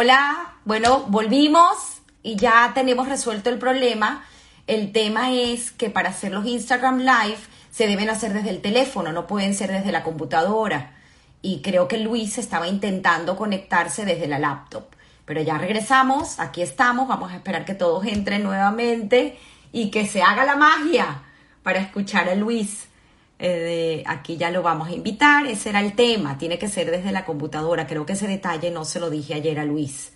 Hola, bueno, volvimos y ya tenemos resuelto el problema. El tema es que para hacer los Instagram Live se deben hacer desde el teléfono, no pueden ser desde la computadora. Y creo que Luis estaba intentando conectarse desde la laptop. Pero ya regresamos, aquí estamos, vamos a esperar que todos entren nuevamente y que se haga la magia para escuchar a Luis. Eh, aquí ya lo vamos a invitar, ese era el tema, tiene que ser desde la computadora. Creo que ese detalle no se lo dije ayer a Luis.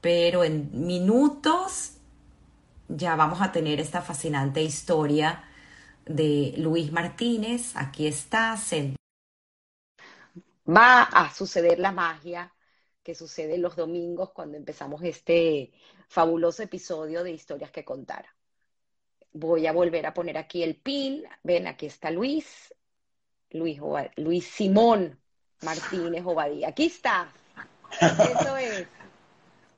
Pero en minutos ya vamos a tener esta fascinante historia de Luis Martínez. Aquí está. Va a suceder la magia que sucede los domingos cuando empezamos este fabuloso episodio de historias que contar. Voy a volver a poner aquí el pin. Ven, aquí está Luis. Luis, Luis Simón Martínez Obadía. Aquí está. Eso es.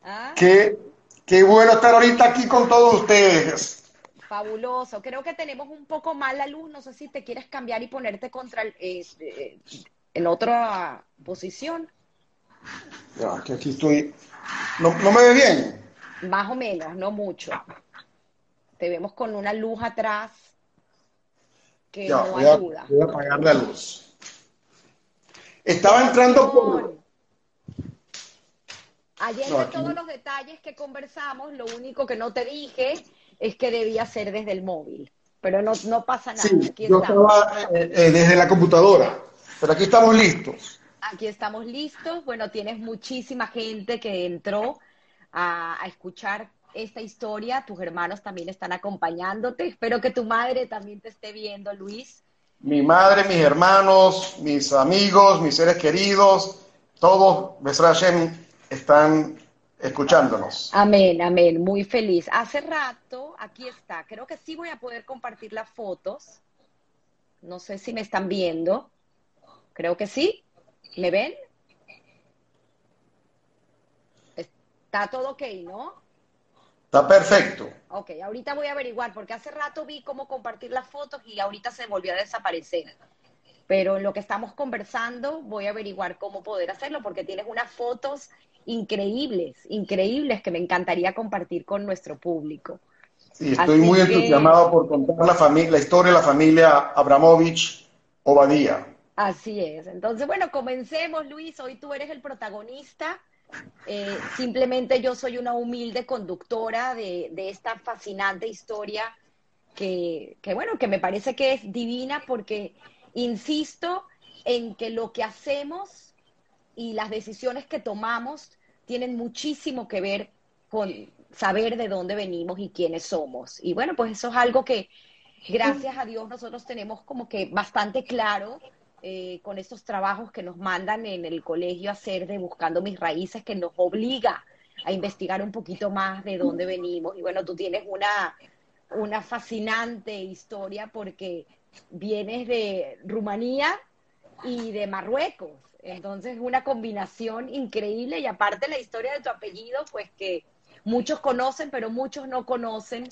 ¿Ah? Qué, qué bueno estar ahorita aquí con todos ustedes. Fabuloso. Creo que tenemos un poco más la luz. No sé si te quieres cambiar y ponerte contra el, eh, en otra posición. Ya, que aquí estoy. ¿No, ¿No me ve bien? Más o menos, no mucho. Te vemos con una luz atrás que no ayuda. voy a apagar la luz. Estaba entrando por... Ayer de todos los detalles que conversamos, lo único que no te dije es que debía ser desde el móvil. Pero no, no pasa nada. Sí, yo estaba eh, eh, desde la computadora, pero aquí estamos listos. Aquí estamos listos. Bueno, tienes muchísima gente que entró a, a escuchar esta historia. Tus hermanos también están acompañándote. Espero que tu madre también te esté viendo, Luis. Mi madre, mis hermanos, mis amigos, mis seres queridos, todos, Hashem, están escuchándonos. Amén, amén. Muy feliz. Hace rato, aquí está. Creo que sí voy a poder compartir las fotos. No sé si me están viendo. Creo que sí. ¿Me ven? Está todo ok, ¿no? Está perfecto. Ok, ahorita voy a averiguar, porque hace rato vi cómo compartir las fotos y ahorita se volvió a desaparecer. Pero en lo que estamos conversando, voy a averiguar cómo poder hacerlo, porque tienes unas fotos increíbles, increíbles que me encantaría compartir con nuestro público. Sí, estoy muy entusiasmado por contar la, familia, la historia de la familia Abramovich Obadía. Así es. Entonces, bueno, comencemos, Luis. Hoy tú eres el protagonista eh, simplemente yo soy una humilde conductora de, esta fascinante historia que, bueno, que me parece que es divina porque insisto en que lo que hacemos y las decisiones que tomamos tienen muchísimo que ver con saber de dónde venimos y quiénes somos. Y bueno, pues eso es algo que gracias a Dios nosotros tenemos como que bastante claro eh, con estos trabajos que nos mandan en el colegio a hacer de Buscando mis raíces, que nos obliga a investigar un poquito más de dónde venimos. Y bueno, tú tienes una, una fascinante historia porque vienes de Rumanía y de Marruecos. Entonces, una combinación increíble y aparte la historia de tu apellido, pues que muchos conocen, pero muchos no conocen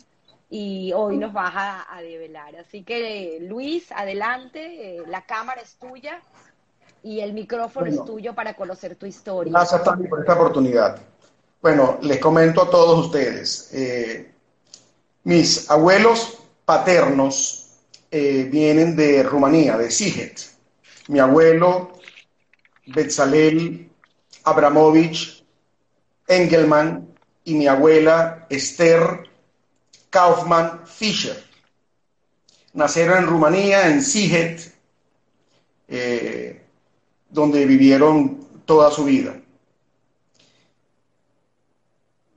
y hoy nos vas a, develar. Así que Luis, adelante, eh, la cámara es tuya y el micrófono es tuyo para conocer tu historia. Gracias, Tami, por esta oportunidad. Bueno, les comento a todos ustedes. Eh, mis abuelos paternos eh, vienen de Rumanía, de Siget. Mi abuelo, Betzalel Abramovich Engelman, y mi abuela, Esther Kaufmann Fischer. Nacieron en Rumanía, en Siget, eh, donde vivieron toda su vida.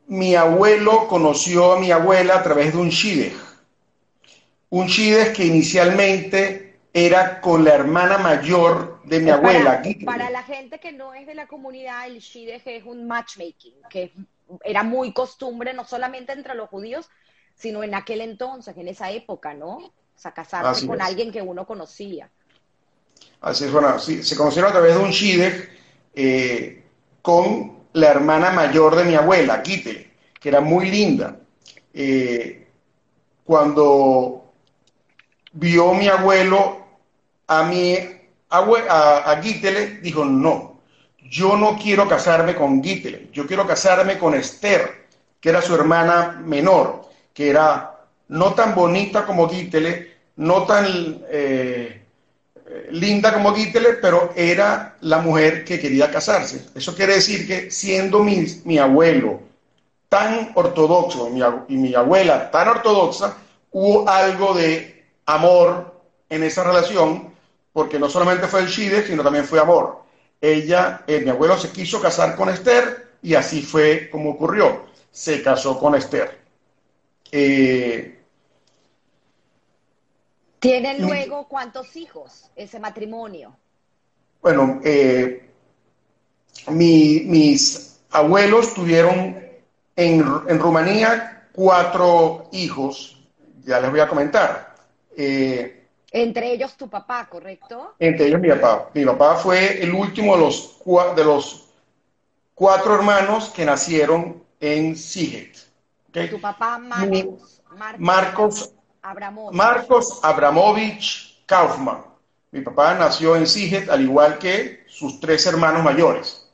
Mi abuelo conoció a mi abuela a través de un shidech. Un shidech que inicialmente era con la hermana mayor de mi abuela. Para, la gente que no es de la comunidad, el shidech es un matchmaking, que era muy costumbre no solamente entre los judíos, sino en aquel entonces, en esa época, ¿no? O sea, casarse con alguien que uno conocía. Así es, bueno, sí, se conocieron a través de un shidech eh, con la hermana mayor de mi abuela, Kitele, que era muy linda. Eh, cuando vio mi abuelo a mi a, a dijo, no, yo no quiero casarme con Gítele, yo quiero casarme con Esther, que era su hermana menor, que era no tan bonita como Gítele, no tan eh, linda como Gítele, pero era la mujer que quería casarse. Eso quiere decir que siendo mi, mi abuelo tan ortodoxo y mi, abuela tan ortodoxa, hubo algo de amor en esa relación, porque no solamente fue el Shide, sino también fue amor. Ella, eh, mi abuelo se quiso casar con Esther y así fue como ocurrió. Se casó con Esther. Eh, ¿Tienen luego cuántos hijos ese matrimonio? Bueno, eh, mis abuelos tuvieron en, Rumanía cuatro hijos, ya les voy a comentar. Eh, entre ellos tu papá, ¿correcto? Entre ellos mi papá. Mi papá fue el último de los, de los cuatro hermanos que nacieron en Siget. Tu papá Marcos. Marcos Marcos Abramovich Kaufman. Mi papá nació en Siget, al igual que sus tres hermanos mayores.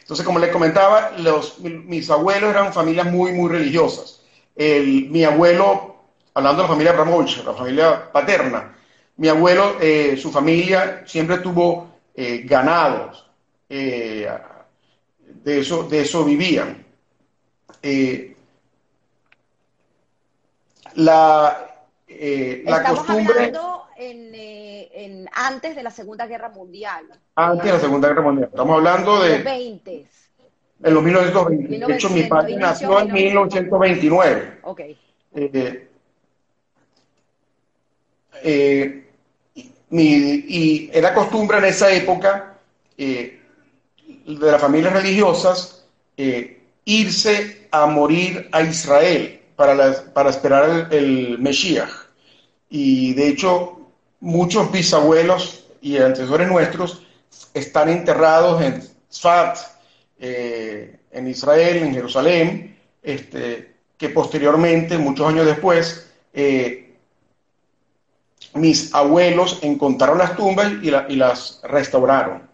Entonces, como les comentaba, los, mis abuelos eran familias muy, muy religiosas. El, mi abuelo, hablando de la familia Abramovich, la familia paterna, mi abuelo, eh, su familia siempre tuvo eh, ganados. Eh, de, eso, de eso vivían la, eh, la Estamos costumbre... Hablando eh, en, antes de la Segunda Guerra Mundial. Antes de la Segunda Guerra Mundial. Estamos hablando de... Los 20. En los 1920. de hecho, mi padre nació en 1929. Ok. Eh, y era costumbre en esa época de las familias religiosas irse a morir a Israel para, para esperar el, Mesías. Y de hecho, muchos bisabuelos y antecesores nuestros están enterrados en Sfat, eh, en Israel, en Jerusalén, este, que posteriormente, muchos años después, eh, mis abuelos encontraron las tumbas y, las restauraron.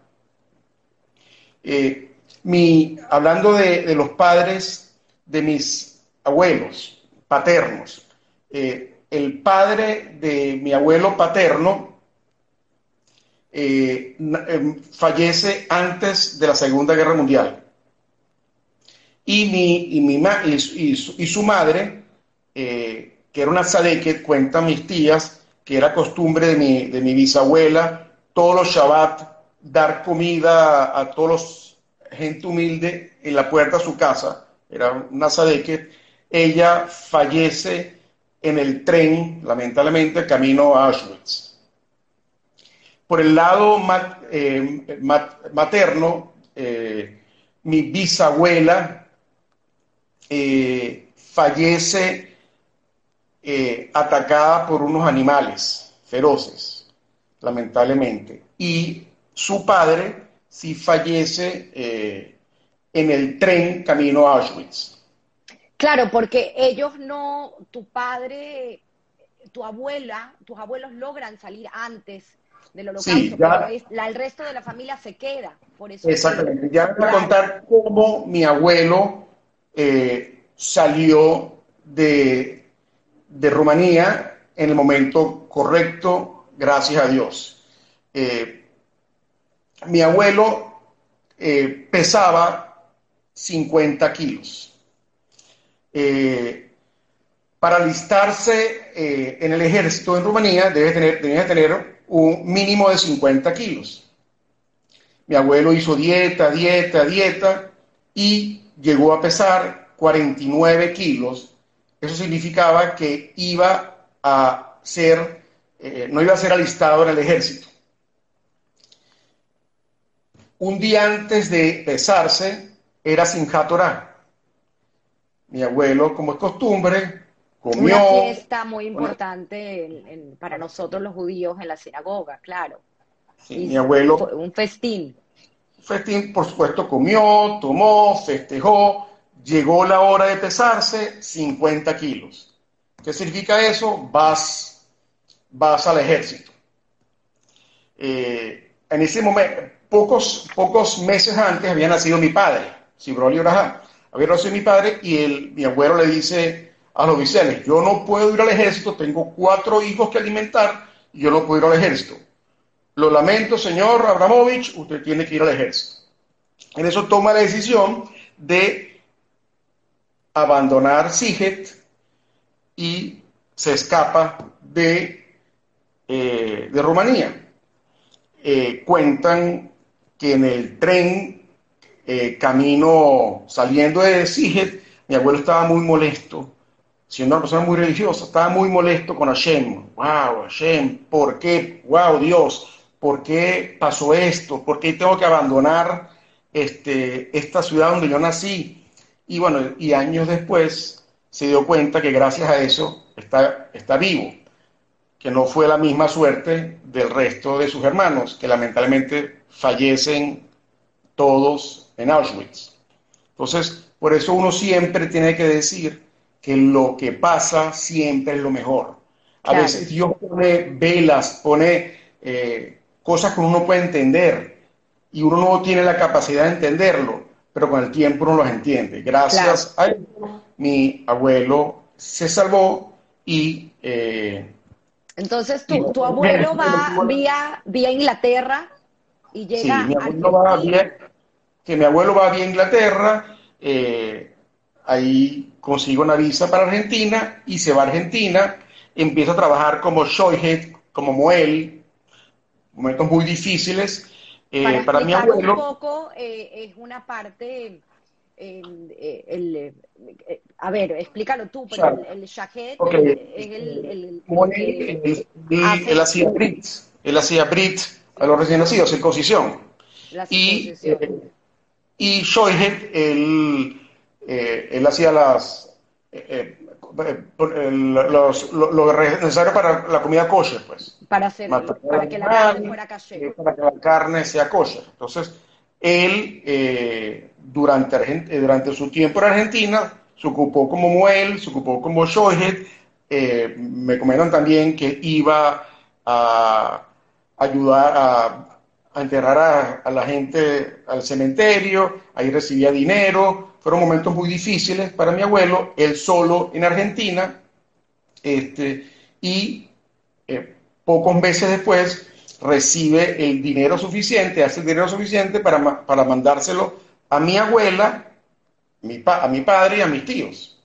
Eh, mi, hablando de, de, los padres de mis abuelos paternos. Eh, el padre de mi abuelo paterno eh, em, fallece antes de la Segunda Guerra Mundial. Y, mi, y, mi y, su, madre, eh, que era una que cuentan mis tías, que era costumbre de mi, de mi bisabuela, todos los Shabbat, dar comida a todos los gente humilde en la puerta de su casa. Era una sadequet ella fallece en el tren, lamentablemente, camino a Auschwitz. Por el lado eh, materno, eh, mi bisabuela eh, fallece atacada por unos animales feroces, lamentablemente. Y su padre sí fallece en el tren camino a Auschwitz. Claro, porque ellos no, tu padre, tu abuela, tus abuelos logran salir antes del holocausto, pero el resto de la familia se queda. Por eso Exactamente. Ya voy a contar cómo mi abuelo eh, salió de, de, Rumanía en el momento correcto, gracias a Dios. Eh, mi abuelo eh, pesaba 50 kilos eh, para alistarse eh, en el ejército en Rumanía debe tener, tener un mínimo de 50 kilos. Mi abuelo hizo dieta, dieta, dieta y llegó a pesar 49 kilos. Eso significaba que iba a ser, eh, no iba a ser alistado en el ejército. Un día antes de pesarse era sin Torah mi abuelo, como es costumbre, comió. Una fiesta muy importante para nosotros los judíos en la sinagoga, claro. mi abuelo. Un festín. Un festín, por supuesto, comió, tomó, festejó. Llegó la hora de pesarse, 50 kilos. ¿Qué significa eso? Vas, vas al ejército. Eh, en ese momento, pocos, pocos meses antes había nacido mi padre, Sibroli Orajá. Había nacido mi padre y el, mi abuelo le dice a los oficiales, yo no puedo ir al ejército, tengo cuatro hijos que alimentar y yo no puedo ir al ejército. Lo lamento, señor Abramovich, usted tiene que ir al ejército. En eso toma la decisión de abandonar Siget y se escapa de, eh, de Rumanía. Eh, cuentan que en el tren, eh, camino saliendo de Siget, mi abuelo estaba muy molesto, siendo una persona muy religiosa, estaba muy molesto con Hashem. Wow, Hashem, ¿por qué? Wow, Dios, ¿por qué pasó esto? ¿Por qué tengo que abandonar este, esta ciudad donde yo nací? Y bueno, y años después se dio cuenta que gracias a eso está, está vivo, que no fue la misma suerte del resto de sus hermanos, que lamentablemente fallecen todos en Auschwitz. Entonces, por eso uno siempre tiene que decir que lo que pasa siempre es lo mejor. A veces Dios pone velas, pone eh, cosas que uno no puede entender y uno no tiene la capacidad de entenderlo, pero con el tiempo uno los entiende. Gracias a él, mi abuelo se salvó y... Eh, Entonces, tu, tu abuelo va vía, vía Inglaterra y llega sí, mi abuelo va vía, que mi abuelo va vía Inglaterra, eh, ahí consigue una visa para Argentina y se va a Argentina, empieza a trabajar como Shoyhead, como Moel, momentos muy difíciles. Eh, para, mi abuelo. Un poco, eh, es una parte. El, a ver, explícalo tú, pero el, el Shahed es el. el, el él, hacía Brit, él hacía Brit a los recién nacidos, circuncisión. y, y Shoyhead, él, él hacía las lo, necesario para la comida kosher, pues. Para, hacer, para que la carne fuera kosher. Para que la carne sea kosher. Entonces, él, eh, durante, eh, durante su tiempo en Argentina, se ocupó como Muel, se ocupó como Shohet. Eh, me comentan también que iba a ayudar a, enterrar a la gente al cementerio, ahí recibía dinero, fueron momentos muy difíciles para mi abuelo, él solo en Argentina, este, y eh, pocos meses después recibe el dinero suficiente, hace el dinero suficiente para, para mandárselo a mi abuela, a mi padre y a mis tíos.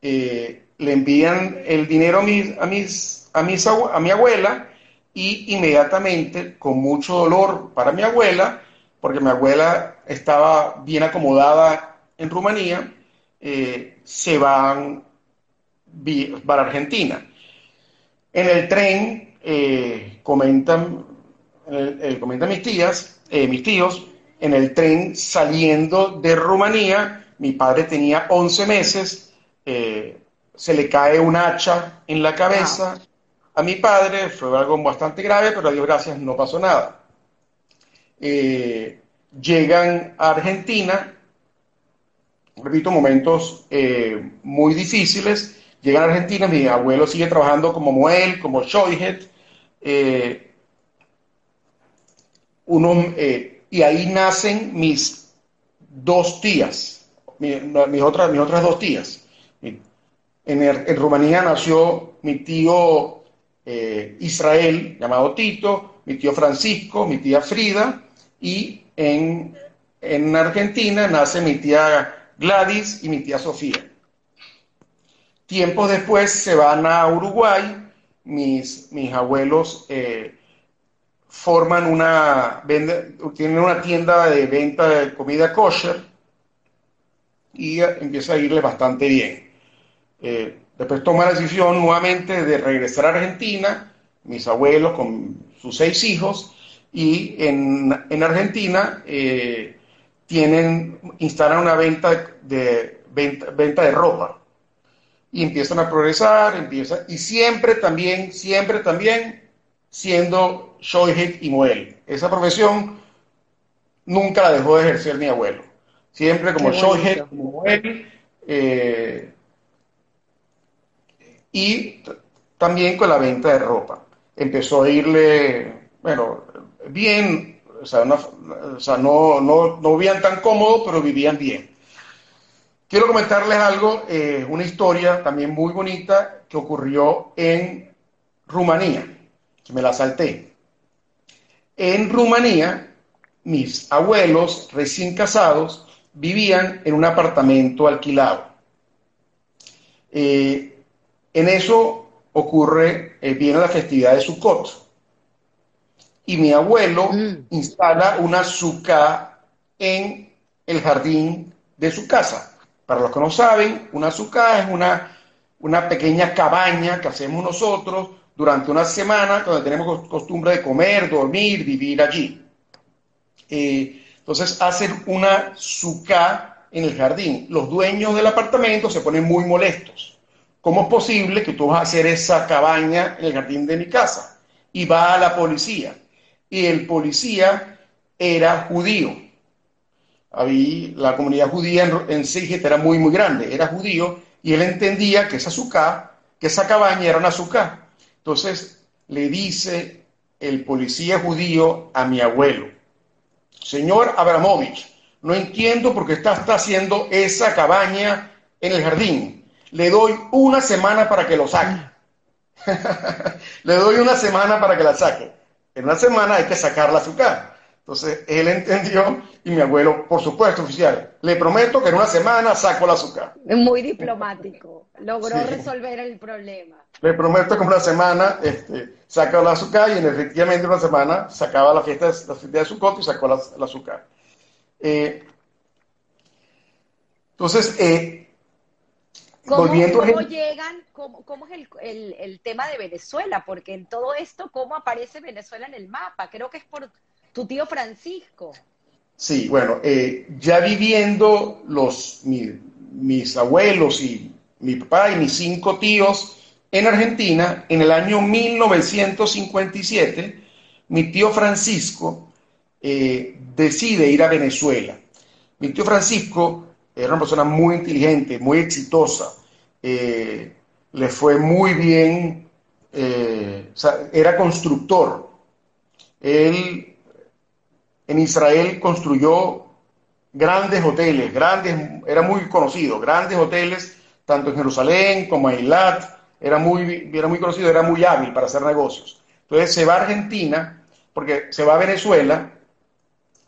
Eh, le envían el dinero a, mis, a, mis, a, mis, a mi abuela y inmediatamente, con mucho dolor para mi abuela, porque mi abuela estaba bien acomodada en Rumanía, eh, se van para Argentina. En el tren, eh, comentan, comentan mis tías, eh, mis tíos, en el tren saliendo de Rumanía, mi padre tenía 11 meses, se le cae un hacha en la cabeza a mi padre, fue algo bastante grave, pero a Dios gracias no pasó nada. Eh, llegan a Argentina, repito, momentos eh, muy difíciles, llegan a Argentina, mi abuelo sigue trabajando como Moel, como Shoyhead, eh, y ahí nacen mis dos tías, mis, otras, mis otras dos tías. En, en Rumanía nació mi tío Israel, llamado Tito, mi tío Francisco, mi tía Frida, y en, Argentina nace mi tía Gladys y mi tía Sofía. Tiempos después se van a Uruguay, mis, mis abuelos eh, forman una, tienen una tienda de venta de comida kosher y empieza a irle bastante bien. Eh, después toma la decisión nuevamente de regresar a Argentina, mis abuelos con sus seis hijos, y en, Argentina eh, tienen, instalan una venta de, venta, de ropa y empiezan a progresar, empieza, y siempre también, siempre también siendo Shoyhead y Moel. Esa profesión nunca la dejó de ejercer mi abuelo. Siempre como Shoyhead, como Moel, eh, y también con la venta de ropa. Empezó a irle, bueno, bien, o sea, no, no, no, vivían tan cómodos, pero vivían bien. Quiero comentarles algo, eh, una historia también muy bonita que ocurrió en Rumanía, que me la salté. En Rumanía, mis abuelos recién casados vivían en un apartamento alquilado. Eh, en eso ocurre, eh, viene la festividad de Sukkot. Y mi abuelo mm. instala una azúcar en el jardín de su casa. Para los que no saben, una azúcar es una, una pequeña cabaña que hacemos nosotros durante una semana donde tenemos costumbre de comer, dormir, vivir allí. Eh, entonces hacen una suca en el jardín. Los dueños del apartamento se ponen muy molestos. ¿Cómo es posible que tú vas a hacer esa cabaña en el jardín de mi casa? Y va a la policía. Y el policía era judío. Había, la comunidad judía en, en era muy, muy grande. Era judío y él entendía que esa suca, que esa cabaña era una suca. Entonces le dice el policía judío a mi abuelo, señor Abramovich, no entiendo por qué está haciendo esa cabaña en el jardín. Le doy una semana para que lo saque. Le doy una semana para que la saque. En una semana hay que sacar la azúcar. Entonces él entendió y mi abuelo, por supuesto, oficial, le prometo que en una semana saco la azúcar. Muy diplomático, logró resolver el problema. Le prometo que en una semana este, saca la azúcar y en efectivamente en una semana sacaba la fiesta, la fiesta de Sukkot y sacó la, azúcar. Eh, entonces, eh, ¿Cómo, ¿cómo llegan, cómo, cómo es el, el, el, tema de Venezuela? Porque en todo esto, ¿cómo aparece Venezuela en el mapa? Creo que es por tu tío Francisco. Sí, bueno, eh, ya viviendo los, mis abuelos y mi papá y mis cinco tíos en Argentina, en el año 1957, mi tío Francisco eh, decide ir a Venezuela. Mi tío Francisco era una persona muy inteligente, muy exitosa, eh, le fue muy bien, era constructor. Él en Israel construyó grandes hoteles, grandes, era muy conocido, grandes hoteles, tanto en Jerusalén como en Eilat, era muy, era muy conocido, era muy hábil para hacer negocios. Entonces se va a Argentina, porque se va a Venezuela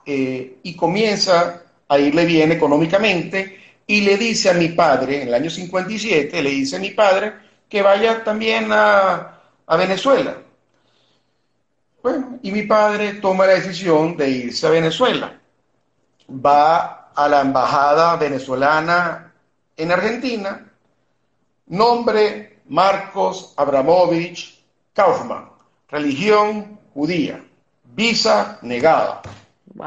eh, y comienza a irle bien económicamente y le dice a mi padre, en el año 57, le dice a mi padre que vaya también a, a Venezuela. Bueno, y mi padre toma la decisión de irse a Venezuela. Va a la embajada venezolana en Argentina, nombre Marcos Abramovich Kaufman, religión judía, visa negada.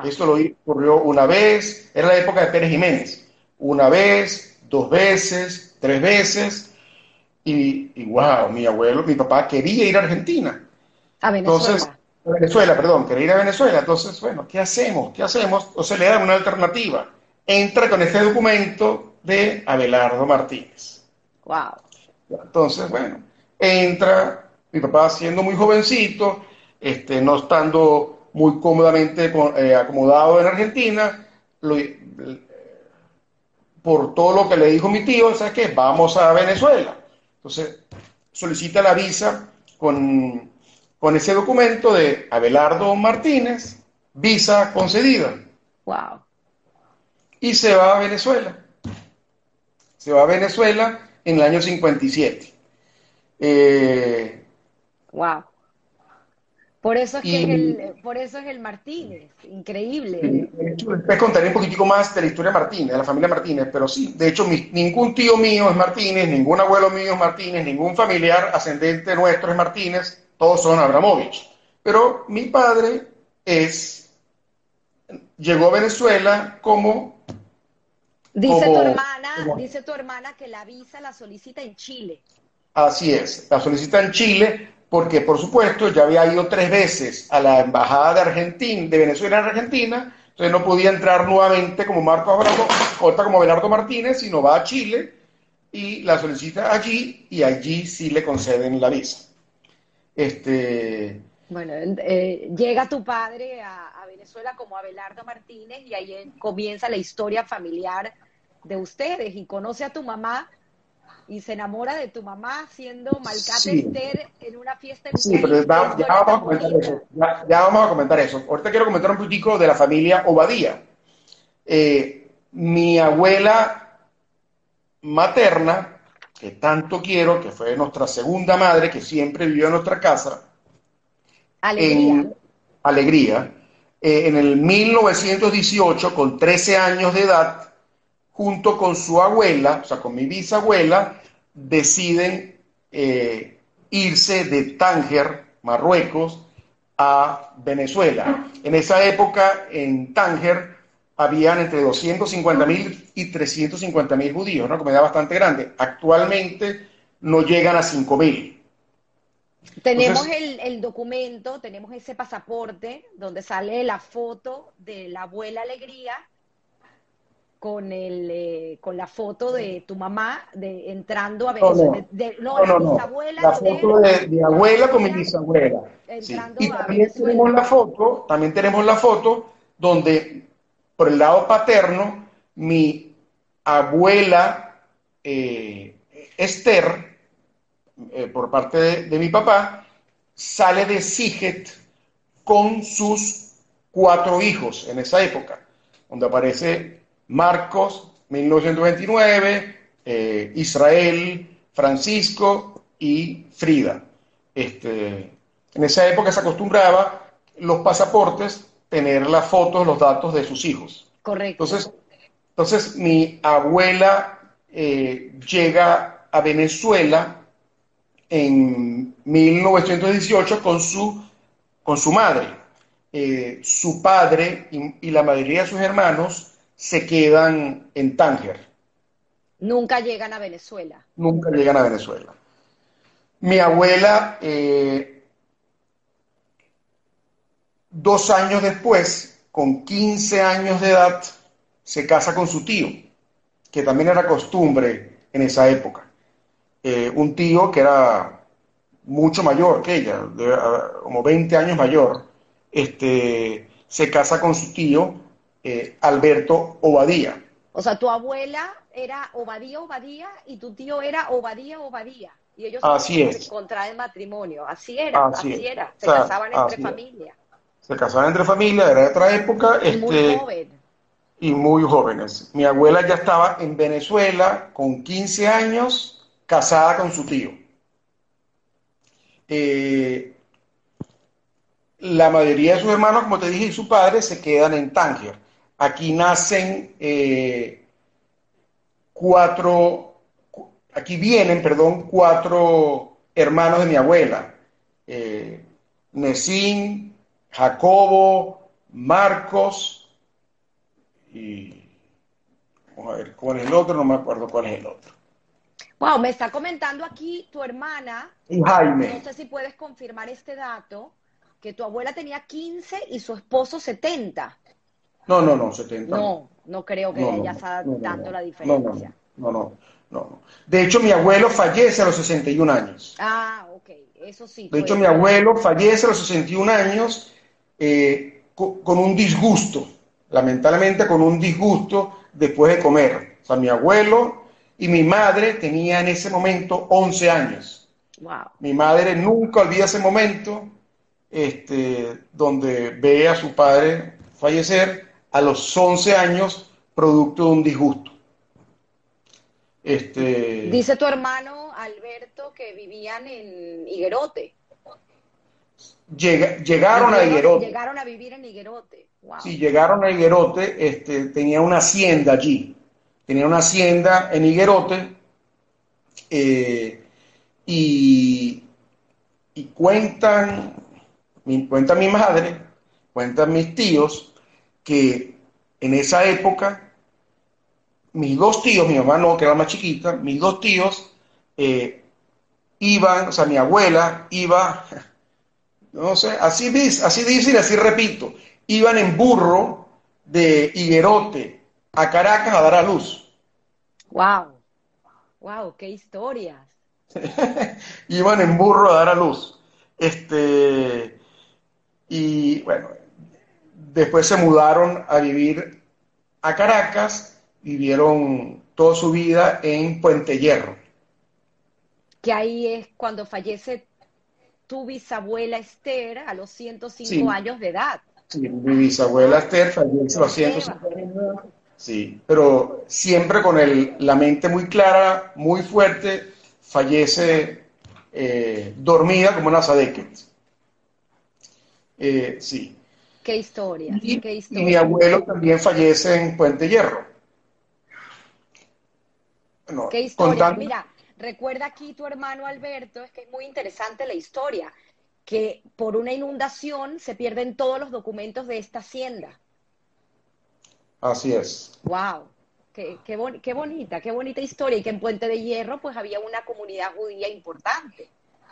Esto lo ocurrió una vez, era la época de Pérez Jiménez, una vez, dos veces, tres veces, y, y wow, mi abuelo, mi papá quería ir a Argentina. A Venezuela. Venezuela, perdón, quería ir a Venezuela. Entonces, bueno, ¿qué hacemos? ¿Qué hacemos? O se le da una alternativa. Entra con este documento de Abelardo Martínez. Wow. Entonces, bueno, entra, mi papá siendo muy jovencito, este, no estando muy cómodamente eh, acomodado en Argentina, por todo lo que le dijo mi tío, ¿sabes qué? Vamos a Venezuela. Entonces, solicita la visa con con ese documento de Abelardo Martínez, visa concedida. Wow. Y se va a Venezuela. Se va a Venezuela en el año 57. Eh, wow. Por eso, es que es el, por eso es el Martínez, increíble. Después contaré un poquitico más de la historia de Martínez, de la familia Martínez, pero sí, de hecho, ningún tío mío es Martínez, ningún abuelo mío es Martínez, ningún familiar ascendente nuestro es Martínez, todos son Abramovich. Pero mi padre es, llegó a Venezuela como... Dice, tu hermana, dice tu hermana que la visa la solicita en Chile. Así es, la solicita en Chile porque, por supuesto, ya había ido tres veces a la embajada de Argentina, de Venezuela en Argentina, entonces no podía entrar nuevamente como Marco Abramo, otra como Belardo Martínez, sino va a Chile y la solicita allí y allí sí le conceden la visa. Este, Bueno, eh, llega tu padre a, Venezuela como Abelardo Martínez y ahí comienza la historia familiar de ustedes y conoce a tu mamá y se enamora de tu mamá siendo Malcate Esther en una fiesta en Sí, pero ya, vamos a comentar eso. Ya, vamos a comentar eso. Ahorita quiero comentar un poquitico de la familia Obadía. Eh, mi abuela materna, que tanto quiero, que fue nuestra segunda madre, que siempre vivió en nuestra casa, Alegría. En, alegría. Eh, en el 1918, con 13 años de edad, junto con su abuela, o sea, con mi bisabuela, deciden eh, irse de Tánger, Marruecos, a Venezuela. En esa época, en Tánger, habían entre 250 mil y 350 mil judíos, una comunidad bastante grande. Actualmente no llegan a 5 mil. Tenemos el, documento, tenemos ese pasaporte donde sale la foto de la abuela Alegría con el eh, con la foto de tu mamá de entrando a Venezuela. No, no, no, la, foto de, mi abuela con mi bisabuela. Y también tenemos la foto, también tenemos la foto donde por el lado paterno mi abuela eh, Esther eh, por parte de, mi papá, sale de Siget con sus cuatro hijos en esa época, donde aparece Marcos, 1929, eh, Israel, Francisco y Frida. Este, en esa época se acostumbraba los pasaportes tener las fotos, los datos de sus hijos. Correcto. Entonces, entonces mi abuela eh, llega a Venezuela en 1918 con su, con su madre. Eh, su padre y, la mayoría de sus hermanos se quedan en Tánger. Nunca llegan a Venezuela. Nunca llegan a Venezuela. Mi abuela, eh, dos años después, con 15 años de edad, se casa con su tío, que también era costumbre en esa época. Eh, un tío que era mucho mayor que ella, como 20 años mayor, este, se casa con su tío eh, Alberto Obadía. O sea, tu abuela era Obadía Obadía y tu tío era Obadía Obadía. Y ellos así es. contraen matrimonio. Así era, así, era. Se casaban entre familia. Se casaban entre familia, era de otra época. Y muy este, joven. Y muy jóvenes. Mi abuela ya estaba en Venezuela con 15 años casada con su tío. Eh, la mayoría de sus hermanos, como te dije, y su padre se quedan en Tánger. Aquí nacen eh, cuatro, aquí vienen, perdón, cuatro hermanos de mi abuela. Eh, Nesín, Jacobo, Marcos y vamos a ver cuál es el otro, no me acuerdo cuál es el otro. Wow, me está comentando aquí tu hermana. Jaime. No sé si puedes confirmar este dato, que tu abuela tenía 15 y su esposo 70. No, no, no, 70. No, no creo que haya tanto la diferencia. No, no, no, De hecho, mi abuelo fallece a los 61 años. Ah, ok, eso sí. De hecho, mi abuelo fallece a los 61 años eh, con un disgusto, lamentablemente con un disgusto después de comer. O sea, mi abuelo y mi madre tenía en ese momento 11 años. Mi madre nunca olvida ese momento este, donde ve a su padre fallecer a los 11 años producto de un disgusto. Este, Dice tu hermano Alberto que vivían en Higuerote. llegaron a Higuerote. Llegaron a vivir en Higuerote. Sí, llegaron a Higuerote, este, tenía una hacienda allí tenía una hacienda en Higuerote eh, y, cuentan, mi, cuenta mi madre, cuentan mis tíos, que en esa época mis dos tíos, mi mamá no, que era más chiquita, mis dos tíos eh, iban, o sea, mi abuela iba, no sé, así dice, así dice y así repito, iban en burro de Higuerote a Caracas a dar a luz. ¡Wow! ¡Wow! ¡Qué historias! Iban en burro a dar a luz. Este, y bueno, después se mudaron a vivir a Caracas, vivieron toda su vida en Puente Hierro. Que ahí es cuando fallece tu bisabuela Esther a los 105 años de edad. Sí, mi bisabuela Esther fallece a los 105 años de edad. Sí, pero siempre con el, la mente muy clara, muy fuerte, fallece eh, dormida como una sadequet. Eh, sí. Qué historia, y, qué historia. mi abuelo también fallece en Puente Hierro. qué historia. Mira, recuerda aquí tu hermano Alberto, es que es muy interesante la historia, que por una inundación se pierden todos los documentos de esta hacienda. Así es. ¡Wow! Qué, qué, bonita, qué bonita historia. Y que en Puente de Hierro pues había una comunidad judía importante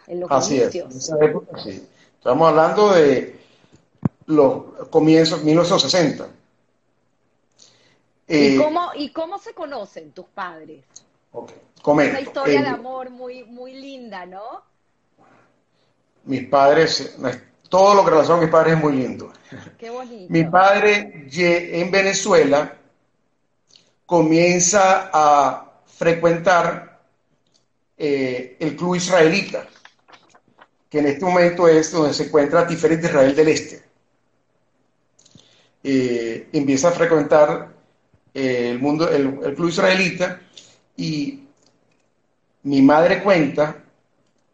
en los Así es, en esa época sí. Estamos hablando de los comienzos, 1960. ¿Y, eh, cómo, ¿Y cómo se conocen tus padres? Ok, comento. Una historia de amor muy, muy linda, ¿no? Mis padres, todo lo que relaciona a mis padres es muy lindo. Qué bonito. Mi padre en Venezuela comienza a frecuentar eh, el club israelita, que en este momento es donde se encuentra Tiferet de Israel del Este. Eh, empieza a frecuentar eh, el mundo, el, club israelita y mi madre cuenta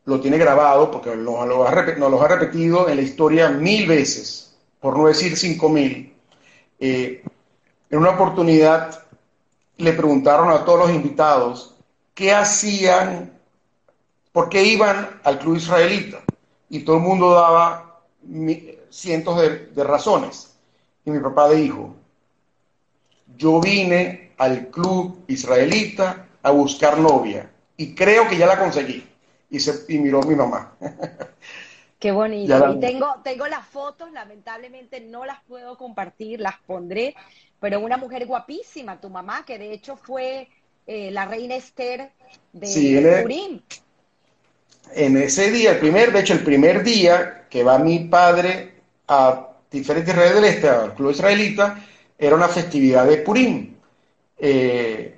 lo tiene grabado porque nos lo, ha, ha repetido en la historia mil veces, por no decir cinco mil. Eh, en una oportunidad le preguntaron a todos los invitados qué hacían, por qué iban al club israelita. Y todo el mundo daba cientos de razones. Y mi papá dijo, yo vine al club israelita a buscar novia y creo que ya la conseguí y, se, y miró a mi mamá. Qué bonito. Y tengo, tengo las fotos, lamentablemente no las puedo compartir, las pondré, pero una mujer guapísima, tu mamá, que de hecho fue eh, la reina Esther de sí, en, en ese día, el primer, de hecho, el primer día que va mi padre a diferentes redes del este, al club israelita, era una festividad de Purim. Eh,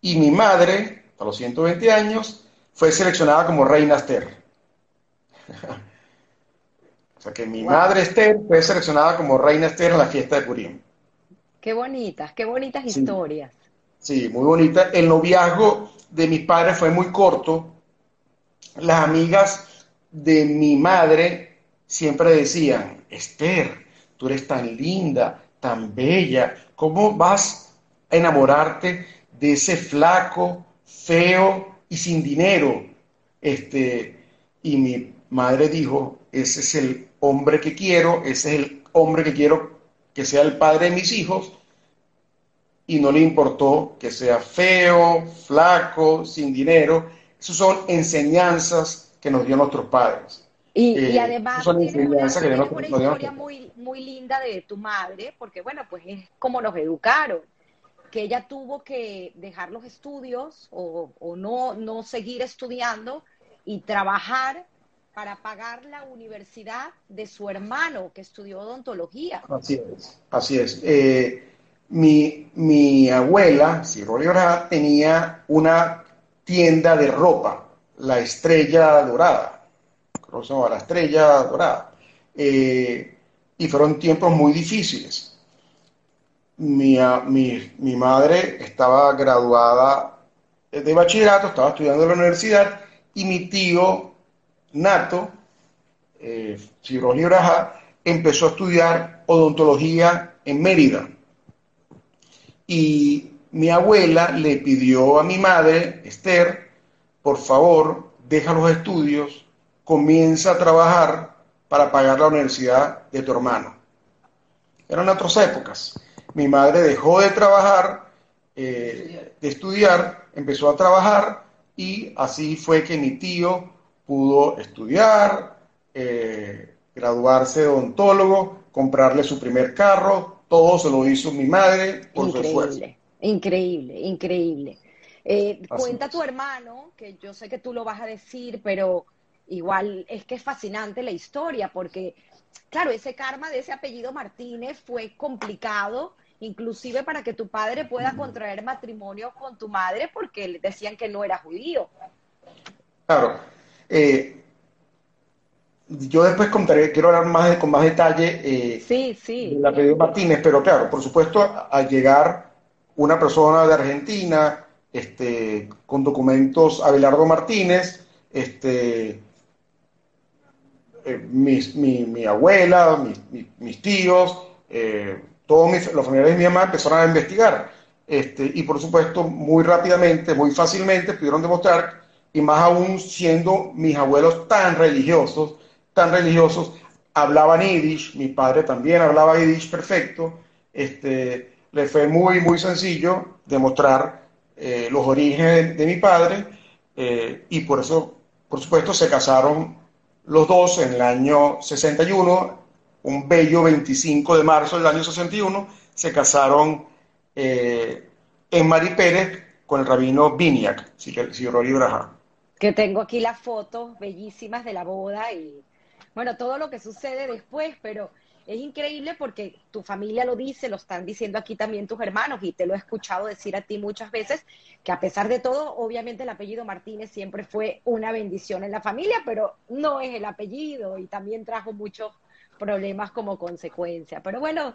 y mi madre, a los 120 años, fue seleccionada como reina Esther. o sea que mi madre Esther fue seleccionada como reina Esther en la fiesta de Purim. Qué bonitas, qué bonitas historias. Sí, muy bonita. El noviazgo de mis padres fue muy corto. Las amigas de mi madre siempre decían, Esther, tú eres tan linda, tan bella, ¿cómo vas a enamorarte de ese flaco, feo, y sin dinero. Este, y mi madre dijo, ese es el hombre que quiero, ese es el hombre que quiero que sea el padre de mis hijos. Y no le importó que sea feo, flaco, sin dinero. Esas son enseñanzas que nos dio nuestros padres. Y, eh, además que nos, una historia muy, muy linda de tu madre, porque bueno, pues es como nos educaron que ella tuvo que dejar los estudios o, no, no seguir estudiando y trabajar para pagar la universidad de su hermano que estudió odontología. Así es, así es. Eh, mi, mi, abuela, Cirolia tenía una tienda de ropa, la Estrella Dorada, se llama la Estrella Dorada, eh, y fueron tiempos muy difíciles mi, madre estaba graduada de bachillerato, estaba estudiando en la universidad, y mi tío Nato, eh, empezó a estudiar odontología en Mérida. Y mi abuela le pidió a mi madre, Esther, por favor, deja los estudios, comienza a trabajar para pagar la universidad de tu hermano. Eran otras épocas mi madre dejó de trabajar, eh, de estudiar, empezó a trabajar y así fue que mi tío pudo estudiar, eh, graduarse de odontólogo, comprarle su primer carro, todo se lo hizo mi madre por increíble, su esfuerzo. Increíble, increíble. Eh, cuenta tu hermano, que yo sé que tú lo vas a decir, pero igual es que es fascinante la historia, porque, claro, ese karma de ese apellido Martínez fue complicado, inclusive para que tu padre pueda contraer matrimonio con tu madre, porque le decían que no era judío. Claro. Eh, yo después contaré, quiero hablar más con más detalle eh, sí, sí. del apellido Martínez, pero claro, por supuesto, al llegar una persona de Argentina, este, con documentos Abelardo Martínez, este, eh, mi, abuela, mis tíos, eh, todos los familiares de mi mamá empezaron a investigar. Este, y por supuesto, muy rápidamente, muy fácilmente pudieron demostrar, y más aún siendo mis abuelos tan religiosos, tan religiosos, hablaban yiddish, mi padre también hablaba yiddish perfecto, este, le fue muy, muy sencillo demostrar eh, los orígenes de, mi padre, y por eso, por supuesto, se casaron los dos en el año 61, un bello 25 de marzo del año 61, se casaron eh, en Mari Pérez con el rabino Biniak, señor Braja. Que tengo aquí las fotos bellísimas de la boda y, bueno, todo lo que sucede después, pero es increíble porque tu familia lo dice, lo están diciendo aquí también tus hermanos y te lo he escuchado decir a ti muchas veces, que a pesar de todo, obviamente el apellido Martínez siempre fue una bendición en la familia, pero no es el apellido y también trajo muchos problemas como consecuencia. Pero bueno,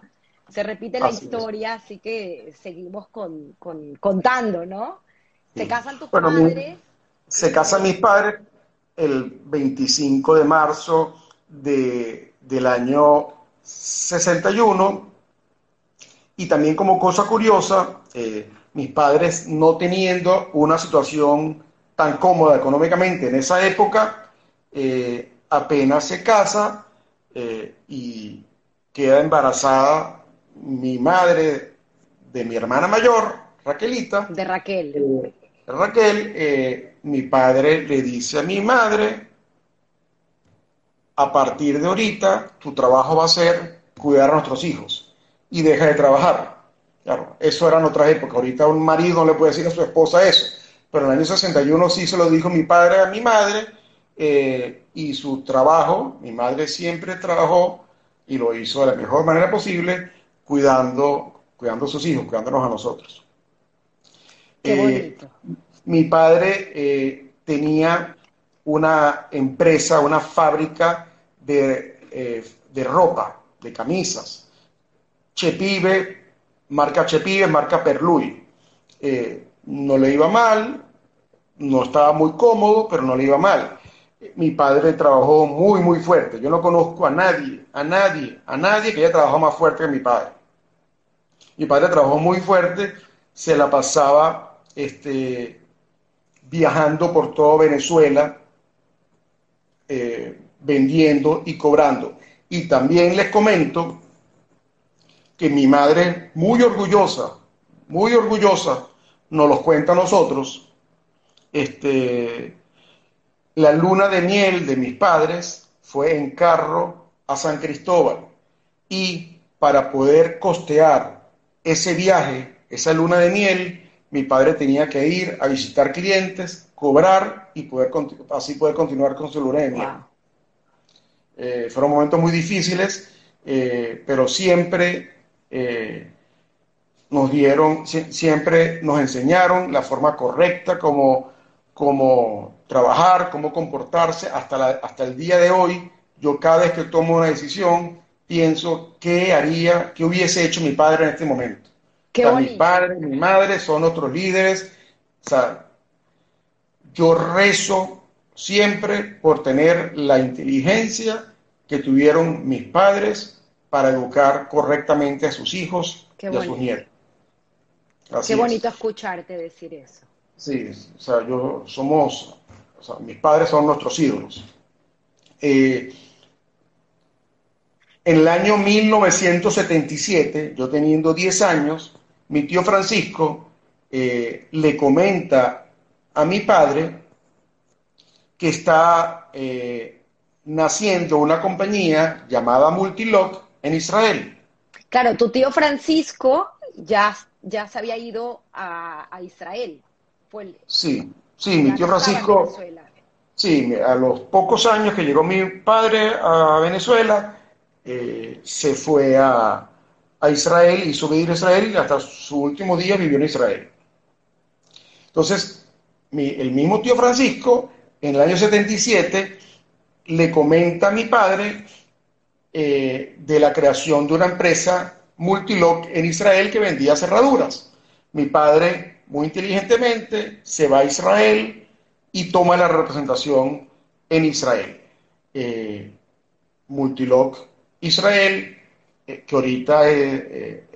se repite la historia, así que seguimos con, contando, ¿no? Se casan tus padres. se casan mis padres el 25 de marzo de, del año 61. Y también como cosa curiosa, eh, mis padres no teniendo una situación tan cómoda económicamente en esa época, eh, apenas se casa eh, y queda embarazada mi madre de mi hermana mayor, Raquelita. De Raquel. Raquel, mi padre le dice a mi madre, a partir de ahorita tu trabajo va a ser cuidar a nuestros hijos y deja de trabajar. Claro, eso era en otras épocas. Ahorita un marido no le puede decir a su esposa eso, pero en el año 61 sí se lo dijo mi padre a mi madre eh, y su trabajo, mi madre siempre trabajó y lo hizo de la mejor manera posible, cuidando, cuidando a sus hijos, cuidándonos a nosotros. Eh, mi padre eh, tenía una empresa, una fábrica de, eh, de ropa, de camisas. Chepive, marca Chepive, marca Perlui. Eh, no le iba mal, no estaba muy cómodo, pero no le iba mal. Mi padre trabajó muy, muy fuerte. Yo no conozco a nadie, a nadie, a nadie que haya trabajado más fuerte que mi padre. Mi padre trabajó muy fuerte, se la pasaba este, viajando por todo Venezuela, eh, vendiendo y cobrando. Y también les comento que mi madre, muy orgullosa, muy orgullosa, nos los cuenta a nosotros, este, la luna de miel de mis padres fue en carro a San Cristóbal y para poder costear ese viaje, esa luna de miel, mi padre tenía que ir a visitar clientes, cobrar y poder así poder continuar con su luna de miel. Eh, fueron momentos muy difíciles, eh, pero siempre eh, nos dieron, siempre nos enseñaron la forma correcta como, como trabajar, cómo comportarse. Hasta, hasta el día de hoy, yo cada vez que tomo una decisión, pienso qué haría, qué hubiese hecho mi padre en este momento. Mi padre, mi madre son otros líderes. O sea, yo rezo siempre por tener la inteligencia que tuvieron mis padres para educar correctamente a sus hijos y a sus nietos. Qué bonito escucharte decir eso. Sí, o sea, yo somos, o sea, mis padres son nuestros ídolos. Eh, en el año 1977, yo teniendo 10 años, mi tío Francisco eh, le comenta a mi padre que está eh, naciendo una compañía llamada Multilock en Israel. Claro, tu tío Francisco ya, ya se había ido a, Israel. sí, sí, mi tío Francisco. Sí, a los pocos años que llegó mi padre a Venezuela, eh, se fue a, a Israel, hizo vivir a Israel y hasta su último día vivió en Israel. Entonces, el mismo tío Francisco, en el año 77, le comenta a mi padre eh, de la creación de una empresa Multilock en Israel que vendía cerraduras. Mi padre, muy inteligentemente, se va a Israel y toma la representación en Israel. Eh, Multilock Israel, eh, que ahorita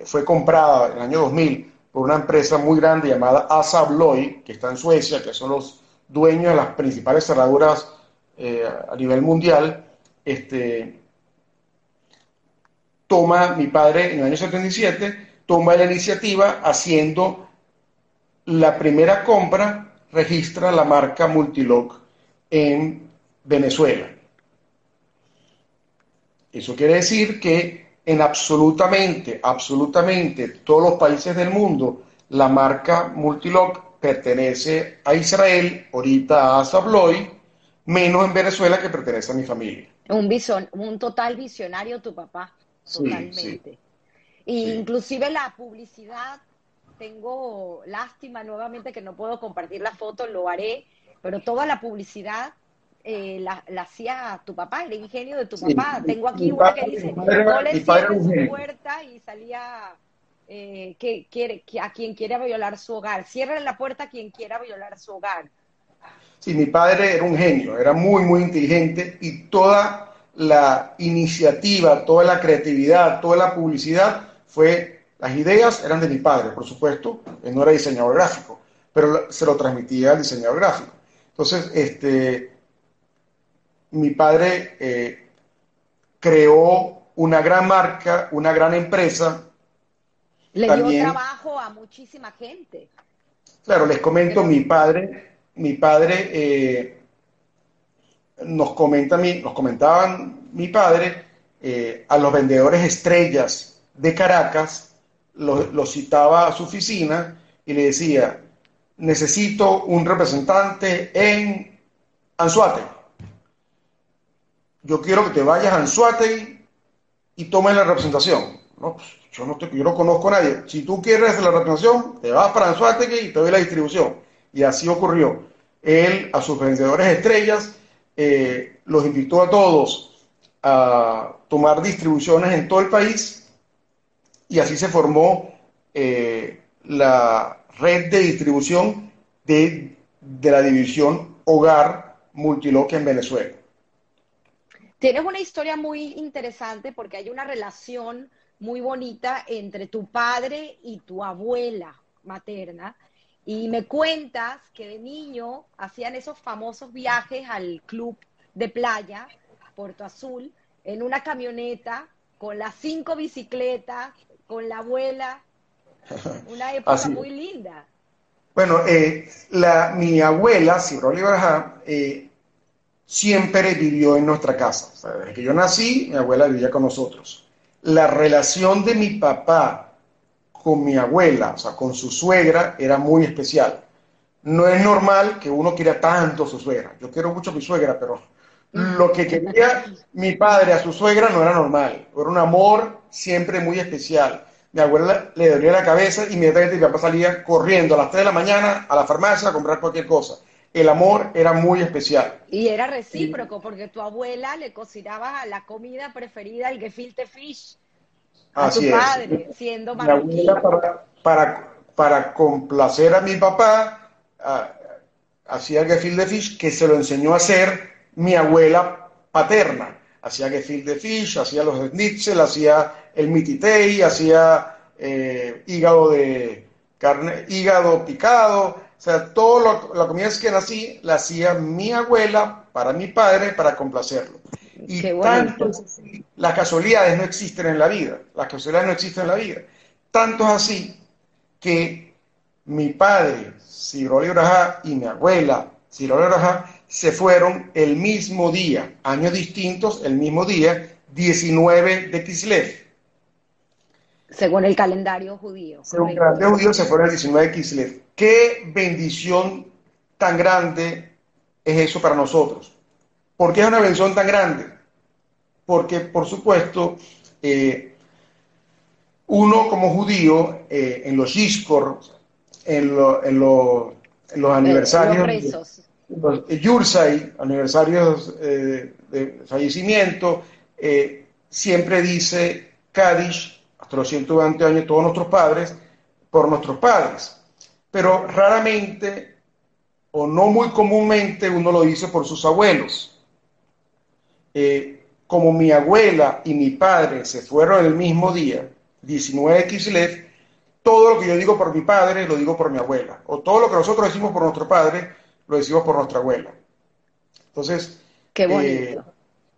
fue comprada en el año 2000 por una empresa muy grande llamada Assa Abloy, que está en Suecia, que son los dueños de las principales cerraduras a nivel mundial, este, toma mi padre en el año 77, toma la iniciativa haciendo la primera compra, registra la marca Multilock en Venezuela. Eso quiere decir que en absolutamente, absolutamente todos los países del mundo, la marca Multilock pertenece a Israel, ahorita a Sabloy, menos en Venezuela que pertenece a mi familia. Un, un total visionario tu papá totalmente. Inclusive la publicidad, tengo lástima nuevamente que no puedo compartir la foto, lo haré, pero toda la publicidad eh, la, hacía tu papá, el ingenio de tu papá. Tengo aquí una que dice, no le cierres su puerta y salía eh, que quiere, que a quien quiera violar su hogar. Cierre la puerta a quien quiera violar su hogar. Sí, mi padre era un genio, era muy, muy inteligente y toda la iniciativa, toda la creatividad, toda la publicidad fue, las ideas eran de mi padre, por supuesto, él no era diseñador gráfico, pero se lo transmitía al diseñador gráfico. Entonces, este, mi padre eh, creó una gran marca, una gran empresa. Le dio trabajo a muchísima gente. Claro, les comento, mi padre, mi padre eh, nos, comenta nos comentaban mi padre eh, a los vendedores estrellas de Caracas, los citaba a su oficina y le decía, necesito un representante en Anzuate. Yo quiero que te vayas a Anzuate y tomes la representación. No, pues, yo, no te, yo no conozco a nadie. Si tú quieres la representación, te vas para Anzuate y te doy la distribución. Y así ocurrió. Él a sus vendedores estrellas eh, los invitó a todos a tomar distribuciones en todo el país y así se formó eh, la red de distribución de, la división Hogar Multiloque en Venezuela. Tienes una historia muy interesante porque hay una relación muy bonita entre tu padre y tu abuela materna y me cuentas que de niño hacían esos famosos viajes al club de playa, Puerto Azul, en una camioneta con las cinco bicicletas, con la abuela. Una época muy linda. Bueno, eh, la, mi abuela, Cibro eh, siempre vivió en nuestra casa. desde que yo nací, mi abuela vivía con nosotros. La relación de mi papá con mi abuela, o sea, con su suegra, era muy especial. No es normal que uno quiera tanto a su suegra. Yo quiero mucho a mi suegra, pero lo que quería mi padre a su suegra no era normal. Era un amor siempre muy especial. Mi abuela le dolía la cabeza y inmediatamente mi papá salía corriendo a las 3 de la mañana a la farmacia a comprar cualquier cosa. El amor era muy especial. Y era recíproco, porque tu abuela le cocinaba la comida preferida, el gefilte fish a su padre, siendo para, para, complacer a mi papá, hacía el gefilte fish que se lo enseñó a hacer mi abuela paterna. Hacía gefilte fish, hacía los schnitzel, hacía el mititei, hacía eh, hígado de carne, hígado picado, o sea, todo lo, la comida que nací la hacía mi abuela para mi padre para complacerlo. Y tanto las casualidades no existen en la vida, las casualidades no existen en la vida. Tanto es así que mi padre, Siroli Urajá, y mi abuela, Siroli Urajá, se fueron el mismo día, años distintos, el mismo día, 19 de Kislev. Según el calendario judío. Según el calendario judío se fueron el 19 de Kislev. Qué bendición tan grande es eso para nosotros. ¿Por qué es una bendición tan grande? Porque, por supuesto, eh, uno como judío, eh, en los Yishkor, en, en, los aniversarios, los Yursay, aniversarios de fallecimiento, siempre dice Kadish, hasta los 120 años, todos nuestros padres, por nuestros padres. Pero raramente, o no muy comúnmente, uno lo dice por sus abuelos. Eh, como mi abuela y mi padre se fueron el mismo día, 19 de Kislev, todo lo que yo digo por mi padre lo digo por mi abuela. O todo lo que nosotros decimos por nuestro padre lo decimos por nuestra abuela. Entonces. Qué bonito. Eh,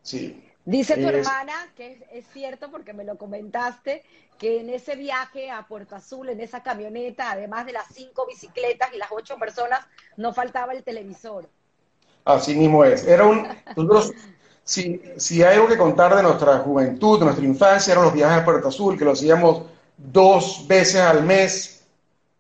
sí. Dice tu hermana, que es, cierto porque me lo comentaste, que en ese viaje a Puerto Azul, en esa camioneta, además de las cinco bicicletas y las ocho personas, no faltaba el televisor. Así mismo es. Era un, si, si hay algo que contar de nuestra juventud, de nuestra infancia, eran los viajes a Puerto Azul, que lo hacíamos dos veces al mes.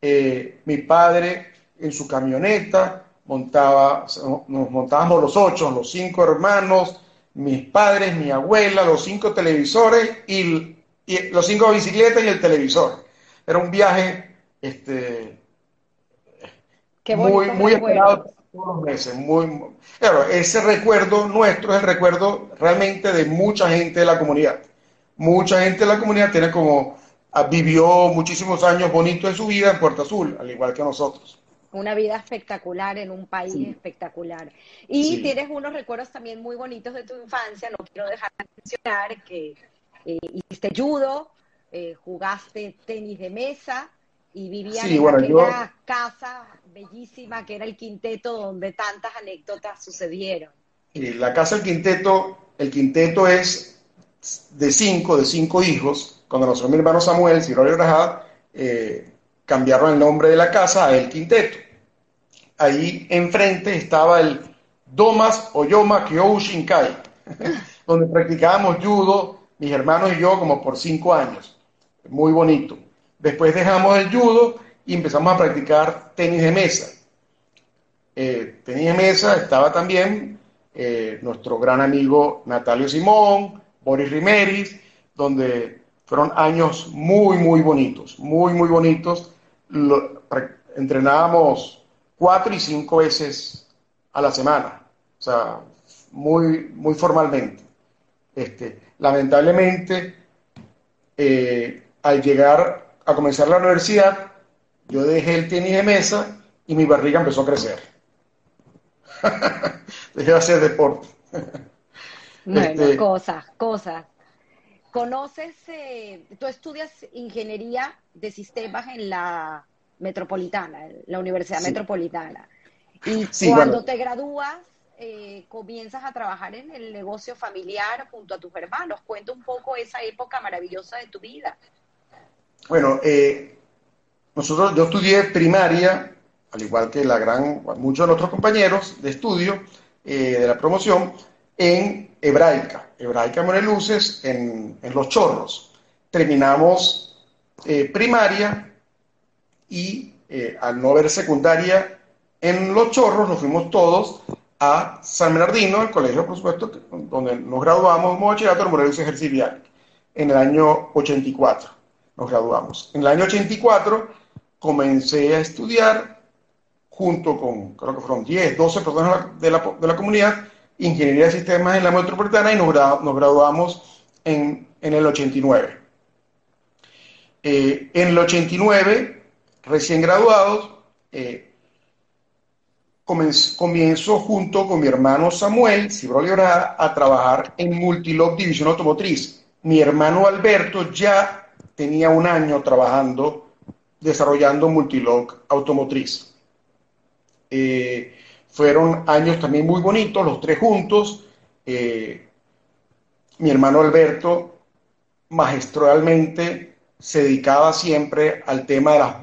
Eh, mi padre en su camioneta montaba, nos montábamos los ocho, los cinco hermanos, mis padres, mi abuela, los cinco televisores y, los cinco bicicletas y el televisor. Era un viaje este, muy, muy esperado todos los meses. Muy, claro, ese recuerdo nuestro es el recuerdo realmente de mucha gente de la comunidad. Mucha gente de la comunidad tiene como, ah, vivió muchísimos años bonitos de su vida en Puerto Azul, al igual que nosotros una vida espectacular en un país espectacular. Y tienes unos recuerdos también muy bonitos de tu infancia, no quiero dejar de mencionar que eh, hiciste judo, eh, jugaste tenis de mesa y vivías en una casa bellísima que era el quinteto donde tantas anécdotas sucedieron. Y la casa del quinteto, el quinteto es de cinco, de cinco hijos. Cuando nació mi hermano Samuel, si Rajada, eh, cambiaron el nombre de la casa a El Quinteto. Ahí enfrente estaba el Domas Oyoma Shinkai, donde practicábamos judo, mis hermanos y yo, como por cinco años. Muy bonito. Después dejamos el judo y empezamos a practicar tenis de mesa. Eh, tenis de mesa estaba también eh, nuestro gran amigo Natalio Simón, Boris Rimeris, donde fueron años muy, muy bonitos, muy, muy bonitos entrenábamos cuatro y cinco veces a la semana, o sea, muy, muy formalmente. Este, lamentablemente, eh, al llegar a comenzar la universidad, yo dejé el tenis de mesa y mi barriga empezó a crecer. dejé de hacer deporte. bueno, este, cosas, cosas. ¿Conoces, eh, tú estudias ingeniería de sistemas en la metropolitana, la Universidad Metropolitana? Y cuando te gradúas, eh, comienzas a trabajar en el negocio familiar junto a tus hermanos. Cuenta un poco esa época maravillosa de tu vida. Bueno, eh, nosotros, yo estudié primaria, al igual que la gran, muchos de nuestros compañeros de estudio de la promoción, en hebraica, hebraica Moreluces, en, en Los Chorros. Terminamos eh, primaria y eh, al no haber secundaria en Los Chorros, nos fuimos todos a San Bernardino, el colegio, por supuesto, donde nos graduamos como bachillerato en Moreluces en el año 84. Nos graduamos. En el año 84 comencé a estudiar junto con, creo que fueron 10, 12 personas de la, de la comunidad, Ingeniería de Sistemas en la Metropolitana y nos, graduamos en, el 89. Eh, en el 89, recién graduados, eh, comienzo junto con mi hermano Samuel Cibroli a trabajar en Multilog División Automotriz. Mi hermano Alberto ya tenía un año trabajando, desarrollando Multilog Automotriz. Eh, fueron años también muy bonitos, los tres juntos. Eh, mi hermano Alberto magistralmente se dedicaba siempre al tema de las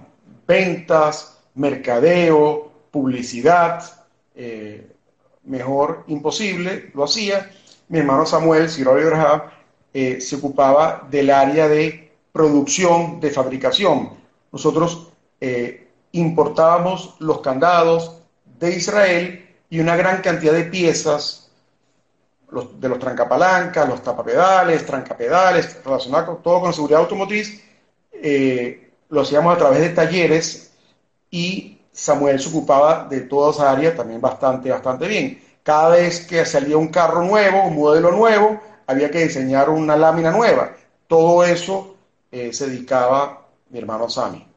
ventas, mercadeo, publicidad. Eh, mejor imposible, lo hacía. Mi hermano Samuel Ciro eh, se ocupaba del área de producción, de fabricación. Nosotros importábamos los candados, de Israel y una gran cantidad de piezas de los trancapalancas, los tapapedales, trancapedales, relacionados todo con seguridad automotriz, eh, lo hacíamos a través de talleres y Samuel se ocupaba de toda esa área también bastante, bastante bien. Cada vez que salía un carro nuevo, un modelo nuevo, había que diseñar una lámina nueva. Todo eso eh, se dedicaba mi hermano Sammy.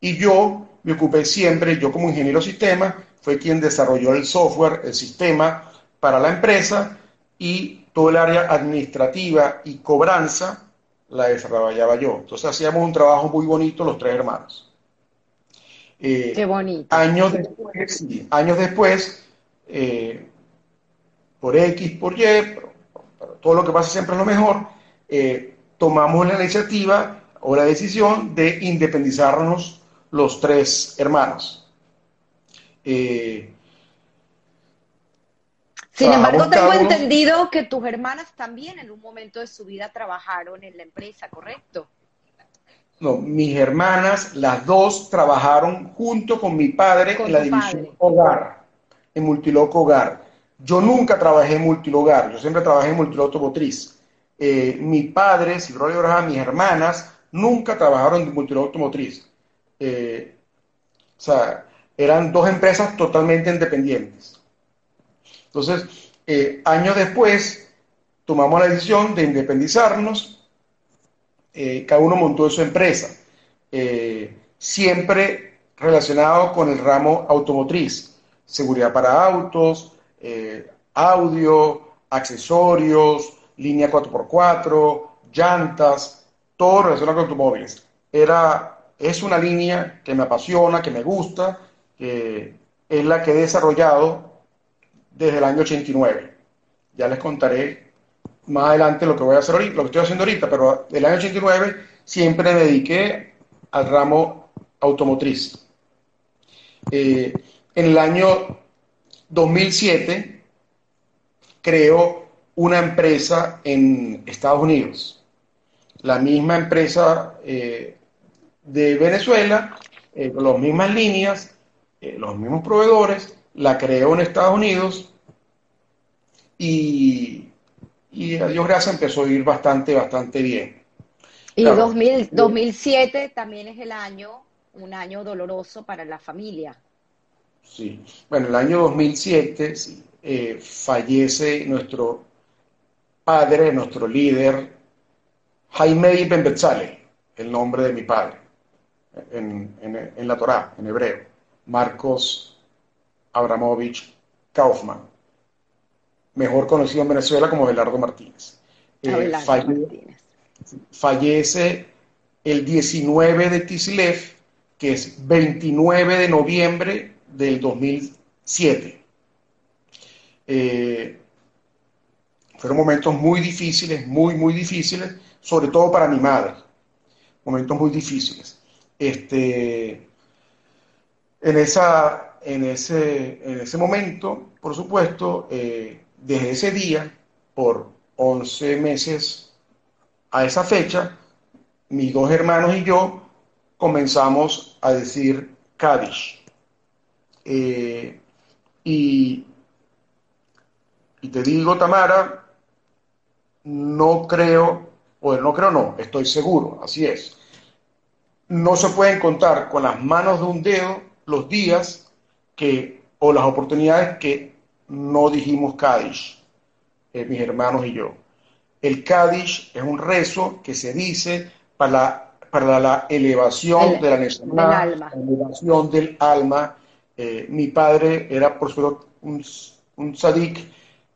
Y yo me ocupé siempre, yo como ingeniero sistema, fue quien desarrolló el software, el sistema para la empresa y todo el área administrativa y cobranza la desarrollaba yo. Entonces hacíamos un trabajo muy bonito los tres hermanos. Eh, Qué bonito. Años después, años después eh, por X, por Y, todo lo que pasa siempre es lo mejor, eh, tomamos la iniciativa o la decisión de independizarnos los tres hermanos. Eh, Sin embargo, tengo entendido que tus hermanas también en un momento de su vida trabajaron en la empresa, ¿correcto? No, mis hermanas, las dos trabajaron junto con mi padre en la división hogar, en Multiloco Hogar. Yo nunca trabajé en Multilogar, yo siempre trabajé en Multiloto Motriz. Eh, mi padre, Silvio Abraham, mis hermanas, nunca trabajaron en automotriz. Eh, o sea, eran dos empresas totalmente independientes. Entonces, eh, años después, tomamos la decisión de independizarnos, eh, cada uno montó su empresa, siempre relacionado con el ramo automotriz, seguridad para autos, audio, accesorios, línea 4x4, llantas, todo relacionado con automóviles. Era, es una línea que me apasiona, que me gusta, que es la que he desarrollado desde el año 89. Ya les contaré más adelante lo que voy a hacer ahorita, lo que estoy haciendo ahorita, pero del año 89 siempre me dediqué al ramo automotriz. Eh, en el año 2007 creo una empresa en Estados Unidos. La misma empresa eh, de Venezuela, eh, con las mismas líneas, eh, los mismos proveedores, la creó en Estados Unidos y, y a Dios gracias empezó a ir bastante, bastante bien. Y 2007 también es el año, un año doloroso para la familia. Sí, bueno, el año 2007 fallece nuestro padre, nuestro líder, Jaime Ibn Betzalel, el nombre de mi padre, en, la Torá, en hebreo, Marcos Abramovich Kaufman, mejor conocido en Venezuela como Belardo Martínez. Eh, Martínez. Fallece el 19 de Tislev, que es 29 de noviembre del 2007. Eh, fueron momentos muy difíciles, muy, muy difíciles, sobre todo para mi madre. Momentos muy difíciles. Este, en, esa, en, ese, en ese momento, por supuesto, eh, desde ese día, por 11 meses a esa fecha, mis dos hermanos y yo comenzamos a decir Kaddish. Eh, y, y te digo, Tamara, no creo, o no creo no, estoy seguro, así es. No se pueden contar con las manos de un dedo los días que, o las oportunidades que no dijimos Kadish, eh, mis hermanos y yo. El Kadish es un rezo que se dice para la, para la elevación de la necesidad, la elevación del alma. Eh, mi padre era, por supuesto, un, un sadik,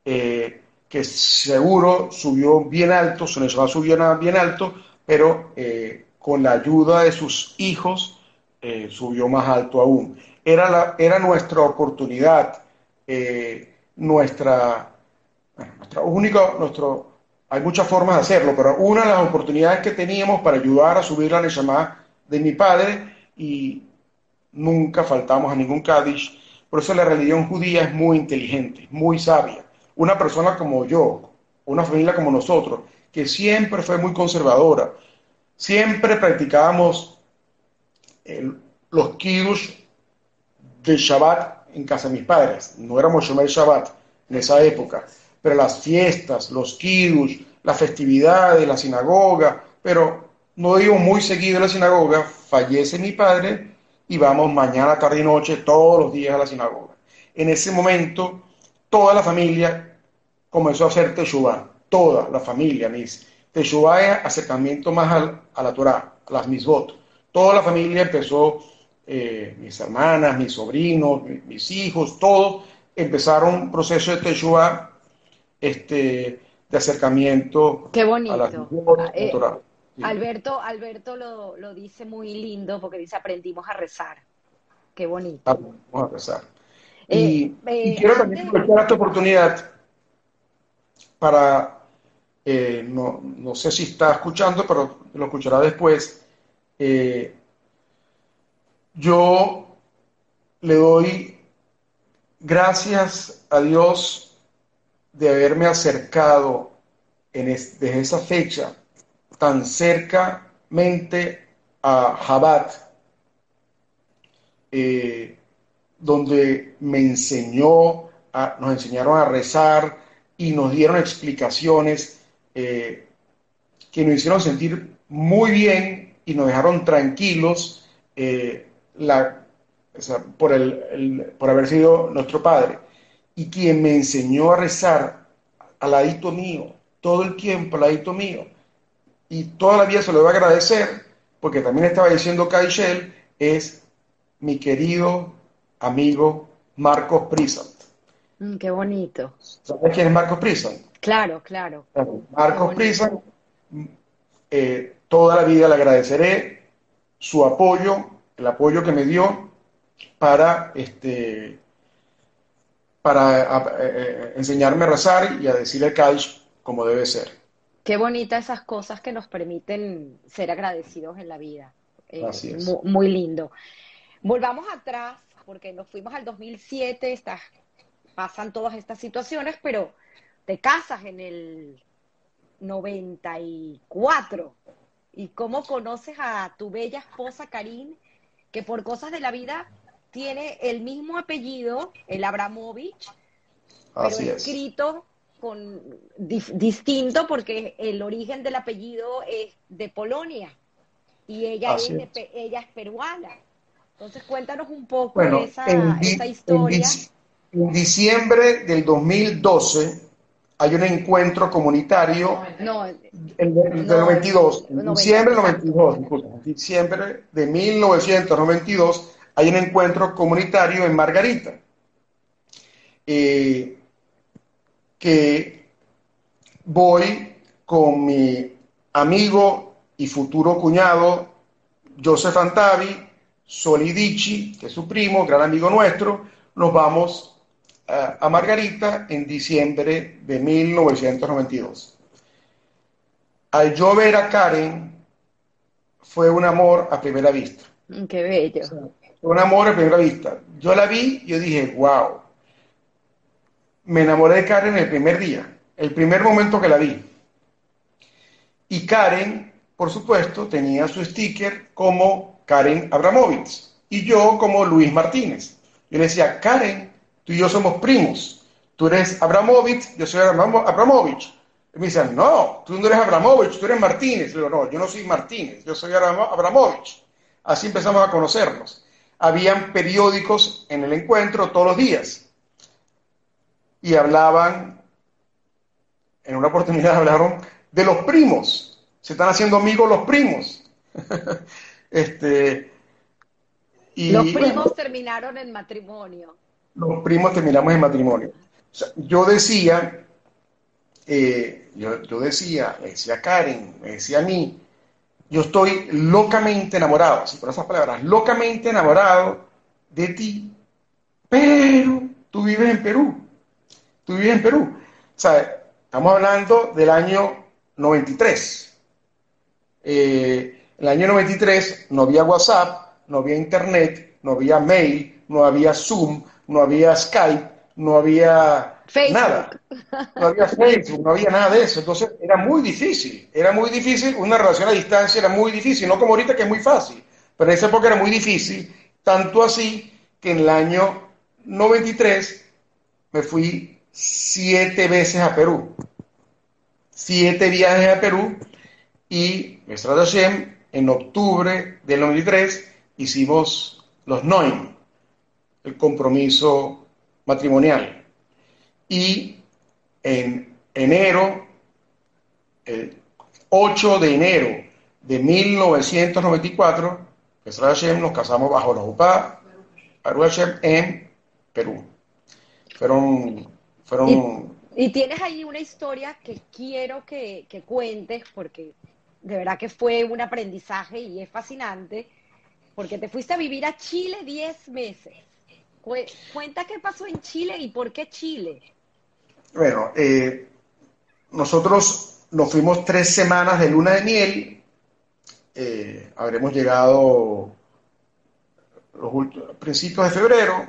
eh, que seguro subió bien alto, su necesidad subió bien alto, pero eh, con la ayuda de sus hijos eh, subió más alto aún. Era, la, era nuestra oportunidad, eh, nuestra, nuestra única, nuestro, hay muchas formas de hacerlo, pero una de las oportunidades que teníamos para ayudar a subir la Neshama de mi padre y nunca faltamos a ningún Kaddish. Por eso la religión judía es muy inteligente, muy sabia una persona como yo, una familia como nosotros, que siempre fue muy conservadora, siempre practicábamos los kiddush de Shabbat en casa de mis padres. No éramos Shomer Shabbat en esa época, pero las fiestas, los kiddush, las festividades, la sinagoga, pero no iba muy seguido a la sinagoga, fallece mi padre y vamos mañana, tarde y noche, todos los días a la sinagoga. En ese momento, toda la familia comenzó a hacer Teshuvah, toda la familia, mis. Teshuvah es acercamiento más a, la Torah, a las misbot. Toda la familia empezó, eh, mis hermanas, mis sobrinos, mis, hijos, todos empezaron un proceso de Teshuvah este, de acercamiento Qué bonito. a las misbot, a la eh, Torah. Alberto, Alberto lo, dice muy lindo porque dice aprendimos a rezar. Qué bonito. Aprendimos a rezar. y, eh, quiero también aprovechar esta oportunidad para, eh, no, sé si está escuchando, pero lo escuchará después. Eh, yo le doy gracias a Dios de haberme acercado en desde esa fecha tan cercamente a Jabat, eh, donde me enseñó, nos enseñaron a rezar y nos dieron explicaciones eh, que nos hicieron sentir muy bien y nos dejaron tranquilos eh, la, por, el, por haber sido nuestro padre. Y quien me enseñó a rezar al ladito mío, todo el tiempo al ladito mío, y toda la vida se lo voy a agradecer, porque también estaba diciendo Kaishel, es mi querido amigo Marcos Prisant. Mm, qué bonito. ¿Sabes quién es Marcos Prisant? Claro, claro. Marcos Prisant, eh, toda la vida le agradeceré su apoyo, el apoyo que me dio para este para eh, eh, enseñarme a rezar y a decirle Kaish como debe ser. Qué bonitas esas cosas que nos permiten ser agradecidos en la vida. Eh, Así es. Muy, lindo. Volvamos atrás, porque nos fuimos al 2007, pasan todas estas situaciones, pero te casas en el 94. ¿Y cómo conoces a tu bella esposa Karin, que por cosas de la vida tiene el mismo apellido, el Abramovich, pero escrito con, distinto porque el origen del apellido es de Polonia y ella, es, ella es peruana. Entonces cuéntanos un poco esa, historia. En, diciembre del 2012 hay un encuentro comunitario no, del 92, en diciembre del 92, diciembre de 1992 hay un encuentro comunitario en Margarita. Eh, que voy con mi amigo y futuro cuñado Joseph Antavi, Solidici, que es su primo, gran amigo nuestro, nos vamos a, Margarita en diciembre de 1992. Al yo ver a Karen, fue un amor a primera vista. Mm, qué bello. un amor a primera vista. Yo la vi, yo dije, wow, me enamoré de Karen el primer día, el primer momento que la vi. Y Karen, por supuesto, tenía su sticker como Karen Abramovich y yo como Luis Martínez. Yo le decía, Karen, tú y yo somos primos. Tú eres Abramovich, yo soy Abramovich. Y me decían, no, tú no eres Abramovich, tú eres Martínez. yo digo, no, yo no soy Martínez, yo soy Abramovich. Así empezamos a conocernos. Habían periódicos en el encuentro todos los días y hablaban, en una oportunidad hablaron de los primos, se están haciendo amigos los primos. este, y, los primos terminaron en matrimonio. Los primos terminamos en matrimonio. yo decía, eh, yo, decía, me decía Karen, me decía a mí, yo estoy locamente enamorado, así por esas palabras, locamente enamorado de ti, pero tú vives en Perú tú vives en Perú. O sea, estamos hablando del año 93. Eh, el año 93 no había WhatsApp, no había Internet, no había mail, no había Zoom, no había Skype, no había nada. No había Facebook, no había nada de eso. Entonces era muy difícil, era muy difícil, una relación a distancia era muy difícil, no como ahorita que es muy fácil, pero en esa época era muy difícil, tanto así que en el año 93 me fui siete veces a Perú. Siete viajes a Perú y, Hashem, en octubre del 93 hicimos los NOIM, el compromiso matrimonial. Y en enero, el 8 de enero de 1994, Hashem, nos casamos bajo la UPA, en Perú. Fueron... fueron y, tienes ahí una historia que quiero que, que cuentes porque de verdad que fue un aprendizaje y es fascinante, porque te fuiste a vivir a Chile 10 meses. Cuenta qué pasó en Chile y por qué Chile. Bueno, eh, nosotros nos fuimos tres semanas de luna de miel. Eh, habremos llegado los principios de febrero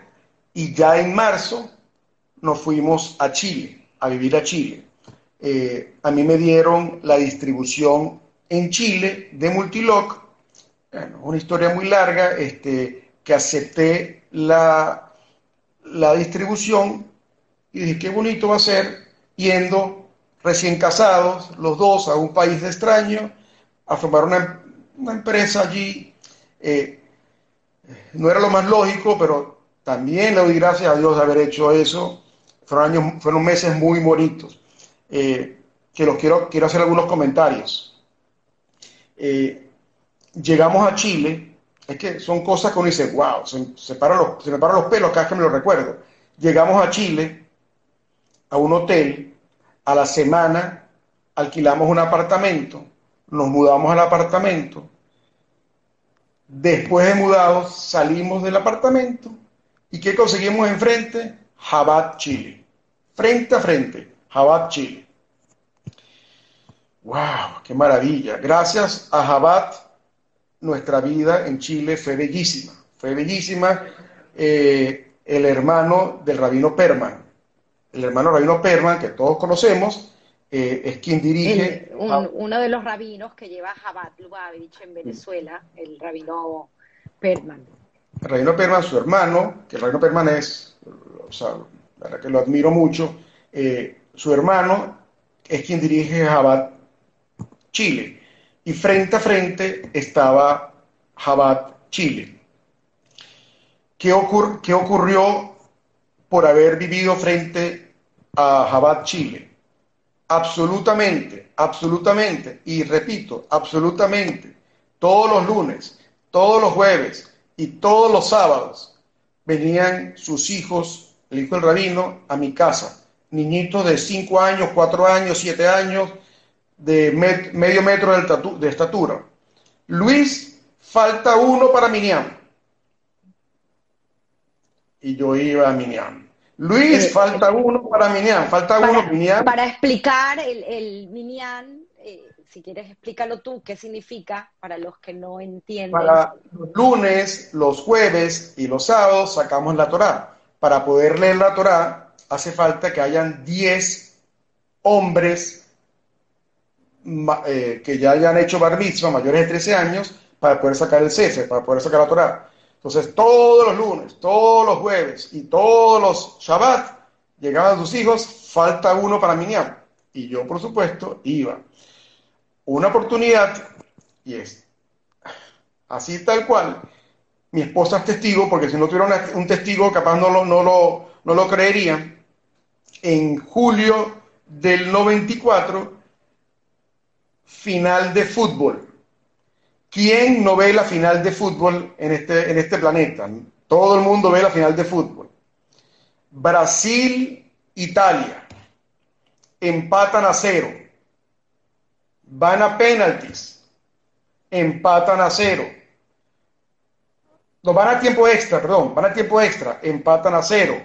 y ya en marzo nos fuimos a Chile, a vivir a Chile. Eh, a mí me dieron la distribución en Chile de Multiloc, bueno, una historia muy larga, este, que acepté la, la distribución y dije, qué bonito va a ser yendo recién casados, los dos, a un país de extraño, a formar una, empresa allí. Eh, no era lo más lógico, pero también le doy gracias a Dios de haber hecho eso. Fueron, años, fueron meses muy bonitos. Eh, que los quiero, quiero hacer algunos comentarios. Eh, llegamos a Chile, es que son cosas que uno dice, wow, se, me paran los pelos cada vez que me lo recuerdo. Llegamos a Chile, a un hotel, a la semana alquilamos un apartamento, nos mudamos al apartamento, después de mudados salimos del apartamento y ¿qué conseguimos enfrente? Jabat, Chile. Frente a frente, Jabat, Chile. ¡Wow! ¡Qué maravilla! Gracias a Jabat, nuestra vida en Chile fue bellísima. Fue bellísima. Eh, el hermano del rabino Perman. El hermano rabino Perman, que todos conocemos, eh, es quien dirige. uno de los rabinos que lleva Jabat Lubavitch en Venezuela, el rabino Perman. El rabino Perman, su hermano, que el rabino Perman es, o sea, la verdad que lo admiro mucho, eh, su hermano es quien dirige Jabat Chile. Y frente a frente estaba Jabat, Chile. ¿Qué, ¿Qué, ocurrió por haber vivido frente a Jabat, Chile? Absolutamente, absolutamente, y repito, absolutamente, todos los lunes, todos los jueves y todos los sábados venían sus hijos, el hijo del rabino, a mi casa. Niñitos de 5 años, 4 años, 7 años, de medio metro de estatura. Luis, falta uno para Miniam. Y yo iba a Miniam. Luis, eh, falta eh, uno para Miniam, falta uno Miniam. Para explicar el, el Miniam, eh, si quieres explícalo tú, qué significa para los que no entienden. Para los lunes, los jueves y los sábados sacamos la Torá. Para poder leer la Torá hace falta que hayan 10 hombres eh, que ya hayan hecho bar mitzvah mayores de 13 años para poder sacar el cese, para poder sacar la Torah. Entonces, todos los lunes, todos los jueves y todos los Shabbat llegaban sus hijos, falta uno para Minyan. Y yo, por supuesto, iba. Una oportunidad, y es así tal cual, mi esposa es testigo, porque si no tuviera un testigo, capaz no lo, no lo, no lo creerían. En julio del 94, final de fútbol. ¿Quién no ve la final de fútbol en este, en este planeta? Todo el mundo ve la final de fútbol. Brasil, Italia. Empatan a cero. Van a penaltis. Empatan a cero. No, van a tiempo extra, perdón, van a tiempo extra. Empatan a cero.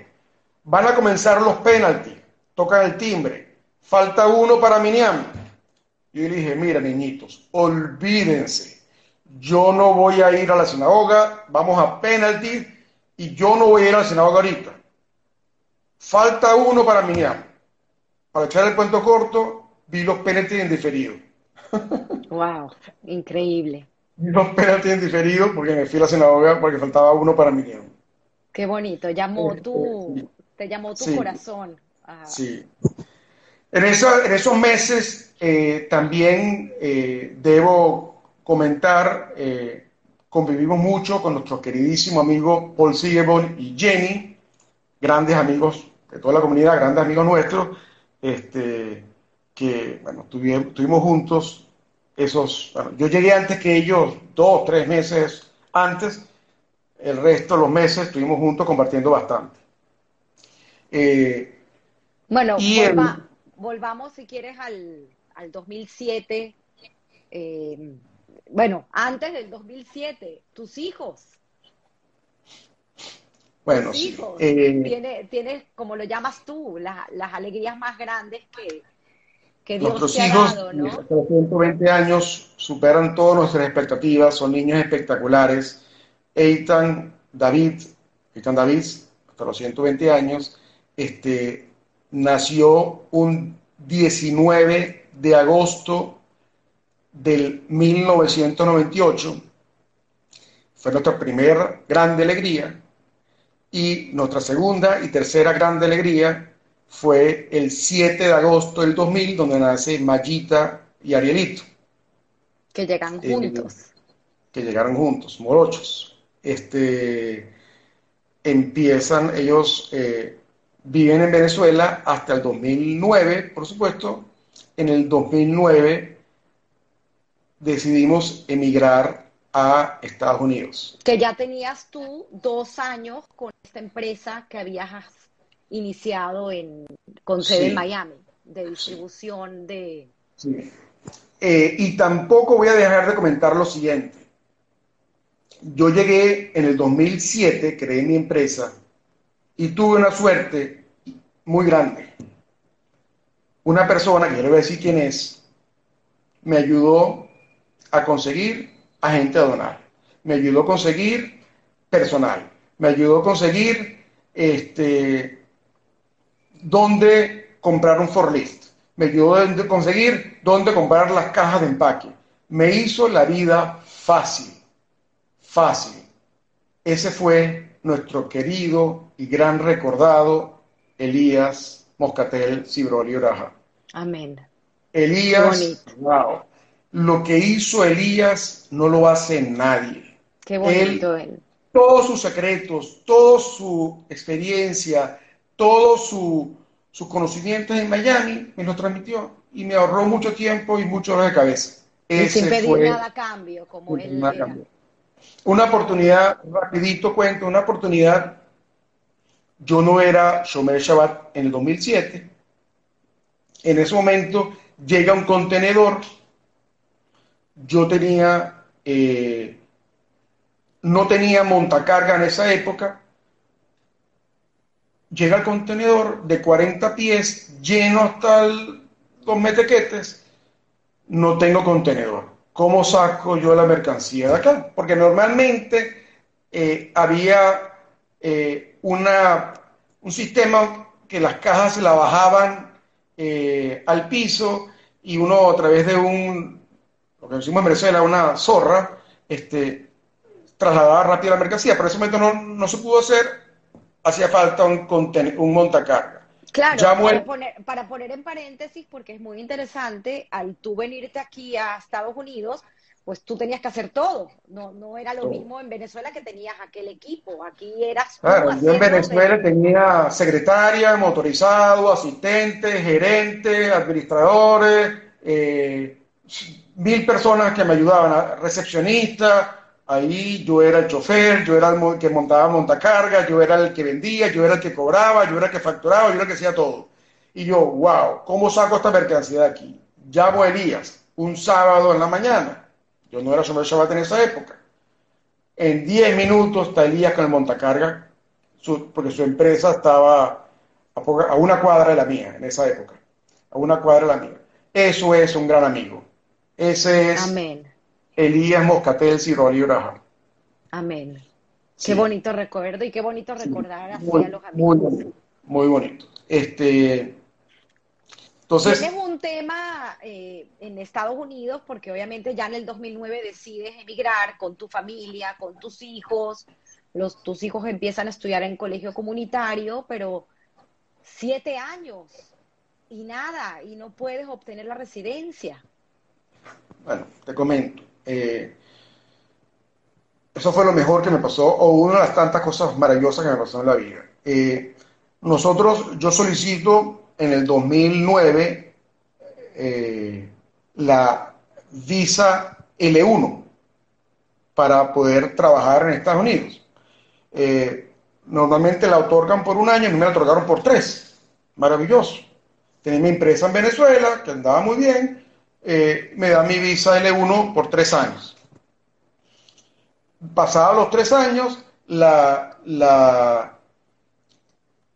Van a comenzar los penaltis. Tocan el timbre. Falta uno para Miniam yo le dije, mira, niñitos, olvídense. Yo no voy a ir a la sinagoga, vamos a penalty y yo no voy a ir a la sinagoga ahorita. Falta uno para Miniam. Para echar el cuento corto, vi los penaltis en diferido. Wow, increíble. Vi los penaltis en diferido porque me fui a la sinagoga porque faltaba uno para Miniam. Qué bonito, llamó tu, te llamó tu corazón. Sí. En, en, esos meses eh, también eh, debo comentar, eh, convivimos mucho con nuestro queridísimo amigo Paul Sigebon y Jenny, grandes amigos de toda la comunidad, grandes amigos nuestros, este, que bueno, tuvimos, juntos esos, yo llegué antes que ellos, dos, tres meses antes, el resto de los meses estuvimos juntos compartiendo bastante. Bueno, volvamos si quieres al, al 2007. Eh, bueno, antes del 2007, tus hijos. Bueno, tus hijos. Eh, tienes, como lo llamas tú, las alegrías más grandes que, que Dios nuestros te hijos, ha dado, ¿no? Hasta los 120 años superan todas nuestras expectativas, son niños espectaculares. Eitan, David, Eitan David, hasta los 120 años, este, nació un 19 de agosto del 1998. Fue nuestra primera grande alegría. Y nuestra segunda y tercera grande alegría fue el 7 de agosto del 2000, donde nace Mayita y Arielito. Que llegan eh, juntos. que llegaron juntos, morochos. Este, empiezan, ellos eh, viven en Venezuela hasta el 2009, por supuesto. En el 2009 decidimos emigrar a Estados Unidos. Que ya tenías tú dos años con esta empresa que habías iniciado en, con sede en Miami, de distribución de... Sí. Eh, y tampoco voy a dejar de comentar lo siguiente. Yo llegué en el 2007, creé mi empresa y tuve una suerte muy grande. Una persona, que yo le voy a decir quién es, me ayudó a conseguir a gente a donar. Me ayudó a conseguir personal. Me ayudó a conseguir este, dónde comprar un forlist. Me ayudó a conseguir dónde comprar las cajas de empaque. Me hizo la vida fácil, fácil. Ese fue nuestro querido y gran recordado Elías Moscatel Cibroli Oraja. Amén. Elías, wow. Lo que hizo Elías no lo hace nadie. Qué bonito él. Todos sus secretos, toda su experiencia, todos su, sus conocimientos en Miami me los transmitió y me ahorró mucho tiempo y mucho dolor de cabeza. y sin pedir nada a cambio, como él Una oportunidad, rapidito cuento, una oportunidad, yo no era Shomer Shabbat en el 2007, en ese momento llega un contenedor, yo tenía, eh, no tenía montacarga en esa época, llega el contenedor de 40 pies lleno hasta los metequetes, no tengo contenedor. ¿Cómo saco yo la mercancía de acá? Porque normalmente eh, había eh, una, un sistema que las cajas se la bajaban eh, al piso y uno a través de un, lo que decimos en Venezuela, una zorra, este, trasladaba rápido la mercancía. Pero en ese momento no, no se pudo hacer hacía falta un, un montacarga. Claro, para, poner, en paréntesis, porque es muy interesante, al tú venirte aquí a Estados Unidos, pues tú tenías que hacer todo. No, no era lo mismo en Venezuela que tenías aquel equipo. Aquí eras. Claro, yo en Venezuela tenía secretaria, motorizado, asistente, gerente, administradores, eh, mil personas que me ayudaban, recepcionista, Ahí yo era el chofer, yo era el que montaba montacarga, yo era el que vendía, yo era el que cobraba, yo era el que facturaba, yo era el que hacía todo. Y yo, wow, ¿cómo saco esta mercancía de aquí? Llamo a Elías un sábado en la mañana. Yo no era Shomer Shabbat en esa época. En 10 minutos está Elías con el montacarga, porque su empresa estaba a, una cuadra de la mía en esa época. A una cuadra de la mía. Eso es un gran amigo. Ese es Amén. Elías Moscatel Ciroli Uraja. Amén. Qué bonito recuerdo y qué bonito recordar así a los amigos. Muy, bonito. Este, entonces, Tienes un tema eh, en Estados Unidos porque obviamente ya en el 2009 decides emigrar con tu familia, con tus hijos, los, tus hijos empiezan a estudiar en colegio comunitario, pero siete años y nada, y no puedes obtener la residencia. Bueno, te comento. Eh, eso fue lo mejor que me pasó, o una de las tantas cosas maravillosas que me pasó en la vida. Eh, nosotros, yo solicito en el 2009 eh, la visa L1 para poder trabajar en Estados Unidos. Eh, normalmente la otorgan por un año, y me la otorgaron por tres. Maravilloso. Tenía mi empresa en Venezuela, que andaba muy bien, me da mi visa L1 por tres años. Pasados los tres años, la, la,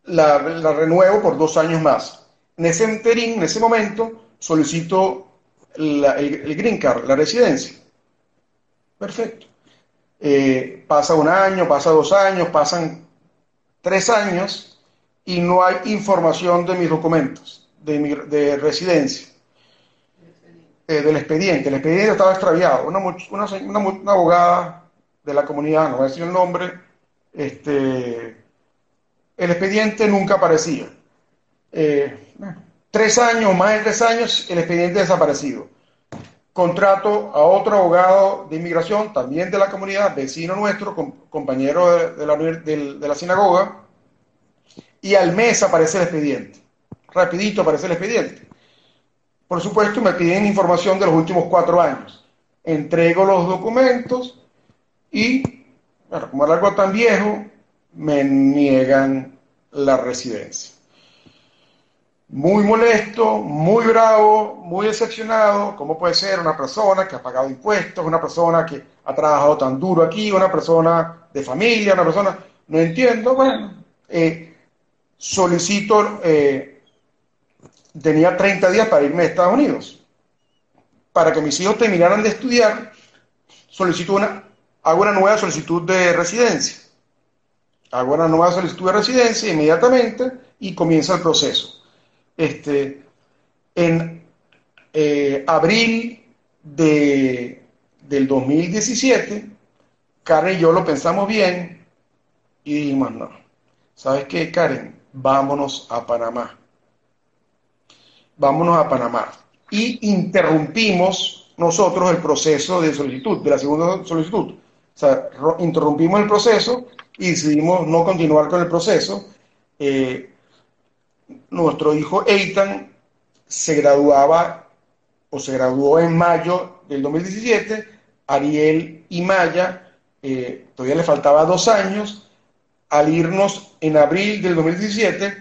la, renuevo por dos años más. En ese interín, en ese momento, solicito el, green card, la residencia. Perfecto. Eh, pasa un año, pasa dos años, pasan tres años y no hay información de mis documentos de, de residencia, eh, del expediente. El expediente estaba extraviado. Una, una, una abogada de la comunidad, no voy a decir el nombre, este, el expediente nunca aparecía. Eh, tres años, más de tres años, el expediente desaparecido. Contrato a otro abogado de inmigración, también de la comunidad, vecino nuestro, compañero de, la, sinagoga, y al mes aparece el expediente. Rapidito aparece el expediente. Por supuesto, me piden información de los últimos cuatro años. Entrego los documentos, y, bueno, como era algo tan viejo, me niegan la residencia. Muy molesto, muy bravo, muy decepcionado. ¿Cómo puede ser una persona que ha pagado impuestos, una persona que ha trabajado tan duro aquí, una persona de familia, una persona... No entiendo. Bueno, eh, solicito, eh, tenía 30 días para irme a Estados Unidos. Para que mis hijos terminaran de estudiar, solicito una hago una nueva solicitud de residencia. Hago una nueva solicitud de residencia inmediatamente y comienza el proceso. Este, en eh, abril de, del 2017, Karen y yo lo pensamos bien y dijimos, no, ¿sabes qué, Karen? Vámonos a Panamá. Vámonos a Panamá. Y interrumpimos nosotros el proceso de solicitud, de la segunda solicitud. O sea, interrumpimos el proceso y decidimos no continuar con el proceso. Eh, nuestro hijo Eitan se graduaba o se graduó en mayo del 2017, Ariel y Maya eh, todavía le faltaba dos años. Al irnos en abril del 2017,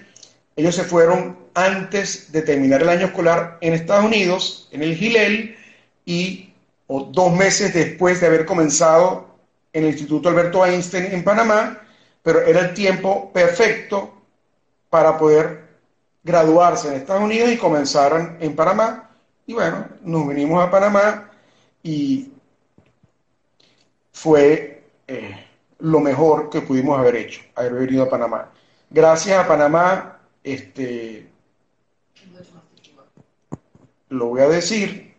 ellos se fueron antes de terminar el año escolar en Estados Unidos, en el Gilel, y dos meses después de haber comenzado en el Instituto Alberto Einstein en Panamá, pero era el tiempo perfecto para poder graduarse en Estados Unidos y comenzaron en Panamá. Y bueno, nos vinimos a Panamá y fue eh, lo mejor que pudimos haber hecho, haber venido a Panamá. Gracias a Panamá, este, lo voy a decir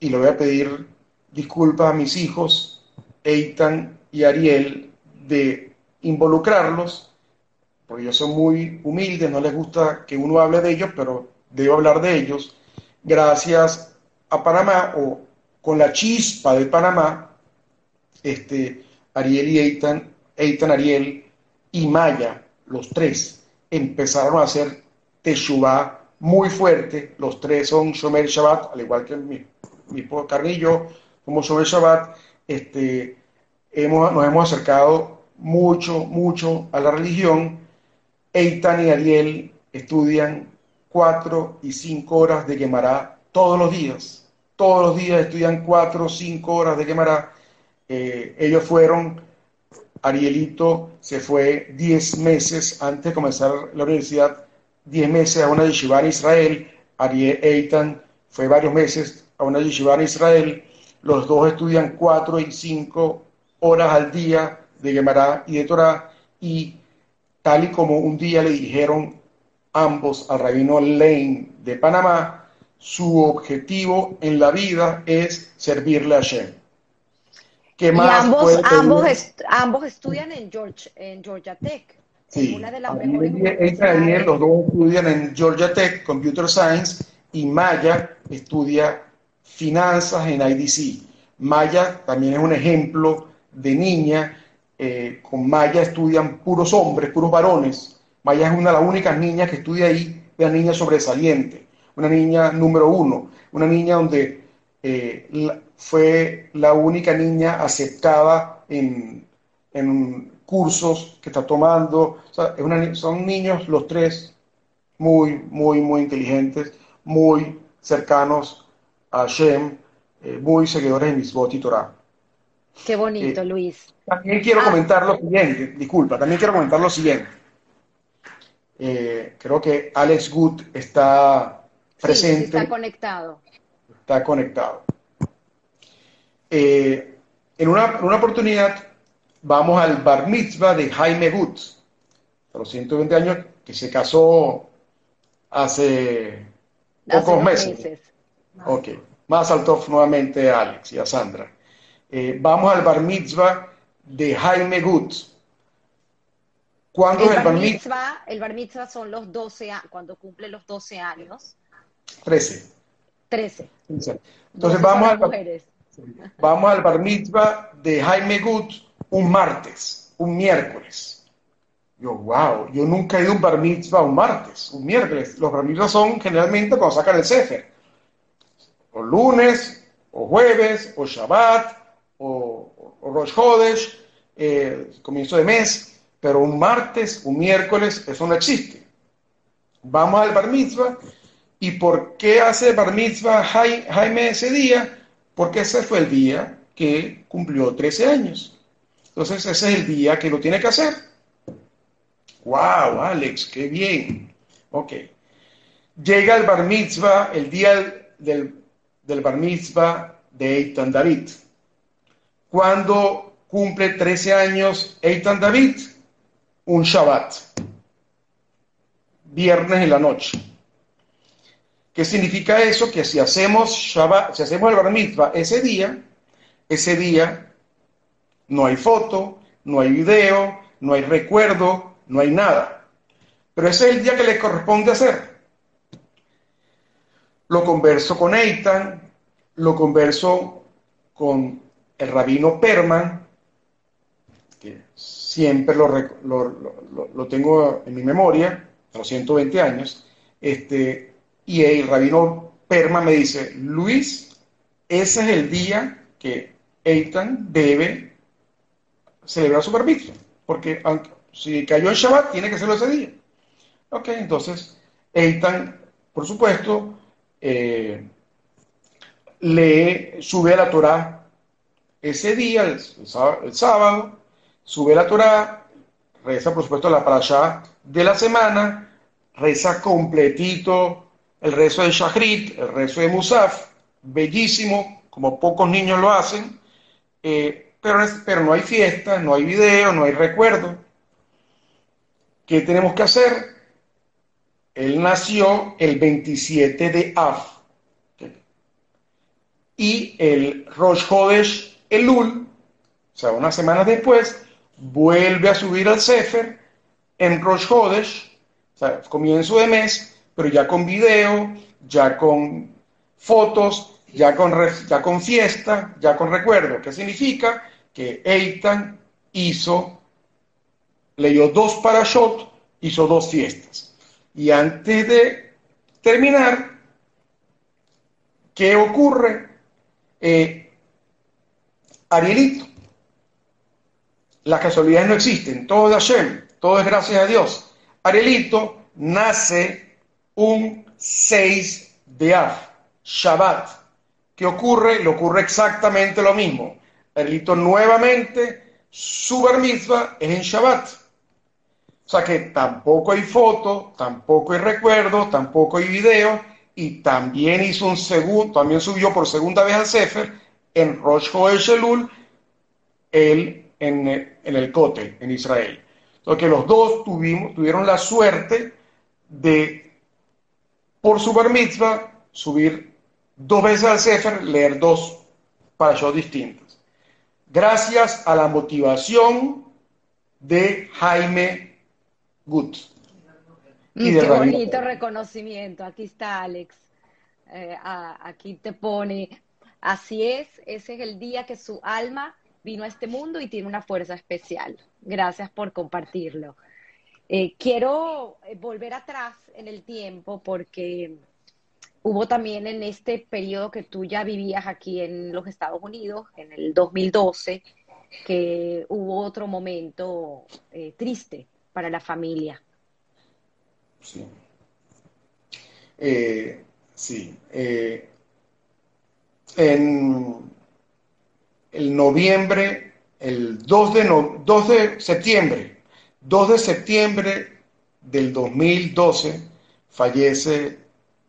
y le voy a pedir disculpas a mis hijos Eitan y Ariel de involucrarlos, porque ellos son muy humildes, no les gusta que uno hable de ellos, pero debo hablar de ellos, gracias a Panamá o con la chispa de Panamá, este, Ariel y Eitan, Eitan, Ariel y Maya, los tres, empezaron a hacer Teshuvah muy fuerte, los tres son Shomer Shabbat, al igual que mi, mi Carrillo, como Shomer Shabbat, este, hemos, nos hemos acercado mucho, mucho a la religión. Eitan y Ariel estudian cuatro y cinco horas de quemará todos los días. Todos los días estudian cuatro o cinco horas de quemará. Eh, ellos fueron, Arielito se fue diez meses antes de comenzar la universidad, diez meses a una yeshiva en Israel. Ariel Eitan fue varios meses a una yeshiva en Israel los dos estudian cuatro y cinco horas al día de Gemara y de Torah, y tal y como un día le dijeron ambos al rabino Lane de Panamá, su objetivo en la vida es servirle a Hashem. ¿Qué más ambos, ambos, ambos estudian en, George, en Georgia Tech. Sí, una de las mejores los dos estudian en Georgia Tech Computer Science y Maya estudia finanzas en IDC. Maya también es un ejemplo de niña. Eh, con Maya estudian puros hombres, puros varones. Maya es una de las únicas niñas que estudia ahí, una niña sobresaliente, una niña número uno, una niña donde eh, fue la única niña aceptada en, en cursos que está tomando. son niños los tres muy, muy, muy inteligentes, muy cercanos a Shem, eh, muy seguidores de Misbot y Torah. Qué bonito, eh, Luis. También quiero ah. comentar lo siguiente, disculpa, también quiero comentar lo siguiente. Eh, creo que Alex Good está presente. está conectado. Está conectado. en, una, en una oportunidad vamos al bar mitzvah de Jaime Gut, a los 120 años, que se casó hace pocos meses. Ok, más alto nuevamente a Alex y a Sandra. Eh, vamos al bar mitzvah de Jaime Gut. ¿Cuándo el es el bar mitzvah? El bar mitzvah son los 12, cuando cumple los 12 años. 13. 13. Entonces vamos al, vamos al bar mitzvah de Jaime Gut un martes, un miércoles. Yo, wow, yo nunca he ido a un bar mitzvah un martes, un miércoles. Los bar mitzvah son generalmente cuando sacan el Sefer. O lunes, o jueves, o Shabbat, o, o Rosh Hodesh, eh, comienzo de mes. Pero un martes, un miércoles, eso no existe. Vamos al bar mitzvah. ¿Y por qué hace bar mitzvah Jaime ese día? Porque ese fue el día que cumplió 13 años. Entonces ese es el día que lo tiene que hacer. ¡Wow, Alex! ¡Qué bien! Ok. Llega el bar mitzvah, el día del, del bar mitzvah de Eitan David. Cuando cumple 13 años Eitan David, un Shabbat. Viernes en la noche. ¿Qué significa eso? Que si hacemos Shabbat, si hacemos el bar mitzvah ese día, ese día no hay foto, no hay video, no hay recuerdo, no hay nada. Pero ese es el día que le corresponde hacer. Lo converso con Eitan, lo converso con el rabino Perman, que siempre lo, lo, tengo en mi memoria, a los 120 años, este, y el rabino Perman me dice, Luis, ese es el día que Eitan debe celebrar su permiso, porque si cayó en Shabbat, tiene que hacerlo ese día. Ok, entonces, Eitan, por supuesto, eh, le sube la Torah ese día, el, sábado, sube la Torah, reza, por supuesto, la parasha de la semana, reza completito el rezo de Shahrit, el rezo de Musaf, bellísimo, como pocos niños lo hacen. Eh, pero, no hay fiesta, no hay video, no hay recuerdo. ¿Qué tenemos que hacer? Él nació el 27 de Av. Y el Rosh Hodesh Elul, o sea, unas semanas después, vuelve a subir al Sefer en Rosh Hodesh, o sea, comienzo de mes, pero ya con video, ya con fotos, ya con, ya con fiesta, ya con recuerdo. ¿Qué significa? que Eitan hizo, leyó dos parashot, hizo dos fiestas. Y antes de terminar, ¿qué ocurre? Eh, Arielito. Las casualidades no existen, todo es Hashem, todo es gracias a Dios. Arielito nace un 6 de Av, Shabbat. ¿Qué ocurre? Le ocurre exactamente lo mismo. Perlito nuevamente, su bar mitzvah es en Shabbat. O sea que tampoco hay foto, tampoco hay recuerdo, tampoco hay video, y también hizo un segundo, también subió por segunda vez al Sefer en Rosh Elul, él en, en, el Kotel, en Israel. Entonces que los dos tuvimos, tuvieron la suerte de, por su bar mitzvah, subir dos veces al Sefer, leer dos parashot distintos. gracias a la motivación de Jaime Gut. Y Qué bonito reconocimiento. Aquí está Alex. Eh, aquí te pone, así es, ese es el día que su alma vino a este mundo y tiene una fuerza especial. Gracias por compartirlo. Eh, quiero eh, volver atrás en el tiempo porque hubo también en este periodo que tú ya vivías aquí en los Estados Unidos, en el 2012, que hubo otro momento eh, triste para la familia. Sí. sí. en el noviembre, el 2 de, 2 de septiembre, 2 de septiembre del 2012, fallece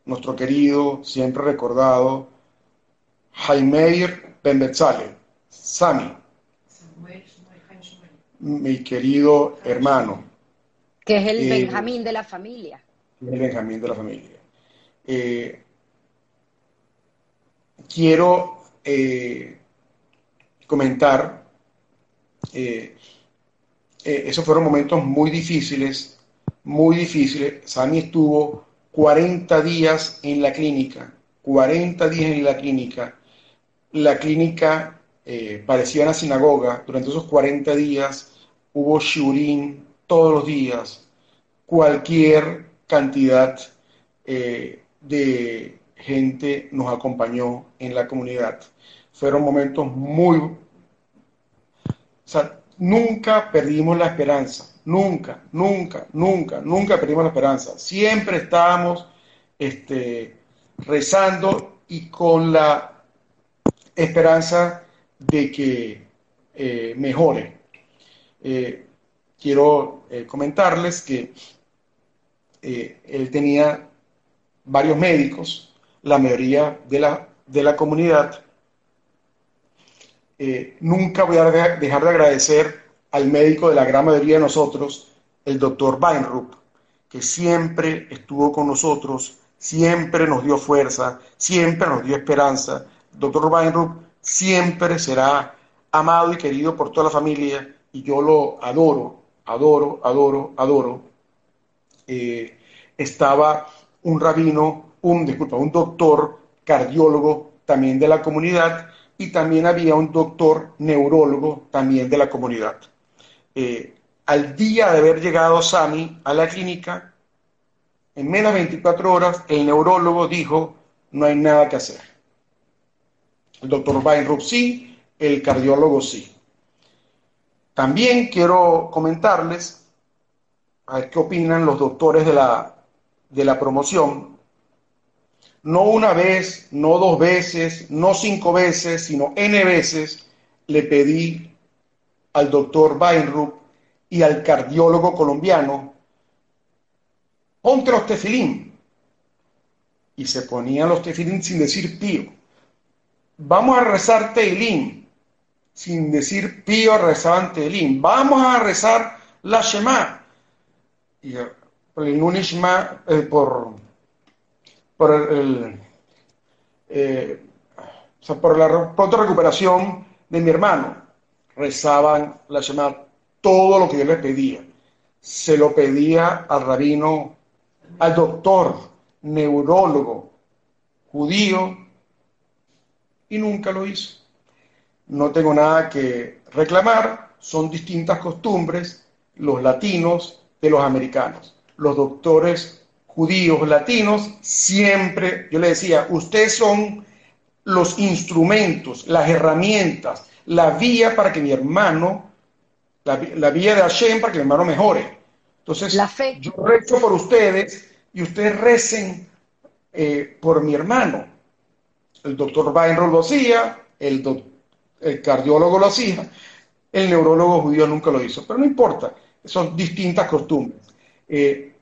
nuestro querido, siempre recordado, Jaime Benbetzale, Sami, mi querido hermano. Que es el eh, Benjamín de la familia. El Benjamín de la familia. Eh, quiero eh, comentar, eh, eh, esos fueron momentos muy difíciles, muy difíciles. Sami estuvo 40 días en la clínica, 40 días en la clínica. La clínica eh, parecía una sinagoga. Durante esos 40 días hubo shurin todos los días, cualquier cantidad de gente nos acompañó en la comunidad. Fueron momentos muy o sea, nunca perdimos la esperanza, nunca, nunca, nunca, nunca perdimos la esperanza. Siempre estábamos este, rezando y con la esperanza de que eh, mejore. Eh, quiero eh, comentarles que él tenía varios médicos, la mayoría de la, de la comunidad eh, nunca voy a dejar de agradecer al médico de la gran mayoría de nosotros, el doctor Weinrup, que siempre estuvo con nosotros, siempre nos dio fuerza, siempre nos dio esperanza. doctor Weinrup siempre será amado y querido por toda la familia y yo lo adoro, adoro, adoro, adoro. Eh, estaba un rabino, un, disculpa, un doctor cardiólogo también de la comunidad y también había un doctor neurólogo también de la comunidad. Eh, al día de haber llegado Sami a la clínica, en menos de 24 horas, el neurólogo dijo, no hay nada que hacer. El doctor Weinrup sí, el cardiólogo sí. También quiero comentarles a ver qué opinan los doctores de la, de la promoción no una vez, no dos veces, no cinco veces, sino n veces, le pedí al doctor Weinrup y al cardiólogo colombiano, ponte los tefilín. Y se ponían los tefilín sin decir pío. Vamos a rezar teilín. Sin decir pío rezaban teilín. Vamos a rezar la Shema. Y por el Nunishma, eh, por por, el, eh, por la pronta recuperación de mi hermano. Rezaban la Shema todo lo que yo les pedía. Se lo pedía al rabino, al doctor, neurólogo, judío, y nunca lo hizo. No tengo nada que reclamar, son distintas costumbres, los latinos de los americanos. Los doctores judíos, latinos, siempre yo le decía, ustedes son los instrumentos, las herramientas, la vía para que mi hermano, la, vía de Hashem para que mi hermano mejore. Entonces, yo rezo por ustedes y ustedes recen eh, por mi hermano. El doctor Weinroll lo hacía, el, el cardiólogo lo hacía, el neurólogo judío nunca lo hizo, pero no importa, son distintas costumbres. Eh,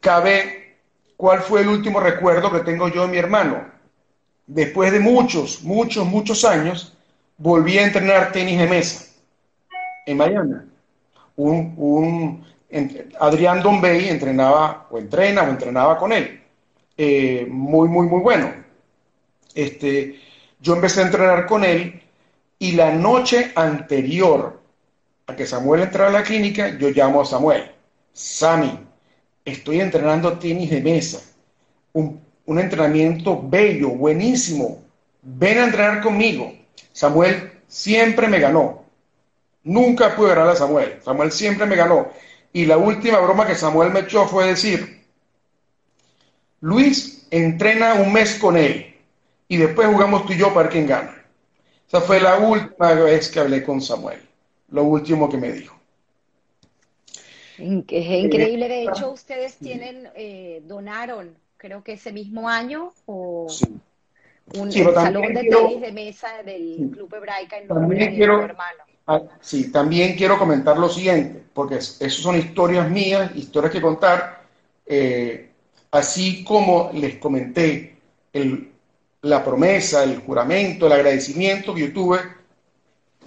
cabe cuál fue el último recuerdo que tengo yo de mi hermano. Después de muchos, muchos, muchos años, volví a entrenar tenis de mesa en Miami. Un, un Adrián Dombey entrenaba o entrena o entrenaba con él. Eh, muy, muy, muy bueno. Este, yo empecé a entrenar con él Y la noche anterior que Samuel entrara a la clínica, yo llamo a Samuel. Sammy, estoy entrenando tenis de mesa. Un, entrenamiento bello, buenísimo. Ven a entrenar conmigo. Samuel siempre me ganó. Nunca pude ganar a Samuel. Samuel siempre me ganó. Y la última broma que Samuel me echó fue decir, Luis entrena un mes con él y después jugamos tú y yo para ver quién gana. Esa fue la última vez que hablé con Samuel, lo último que me dijo. Es increíble, de hecho ustedes tienen, eh, donaron, creo que ese mismo año, o un salón de tenis de mesa del Club Hebraica en nombre de mi hermano. Ah, sí, también quiero comentar lo siguiente, porque esas son historias mías, historias que contar. Eh, así como les comenté la promesa, el juramento, el agradecimiento que yo tuve,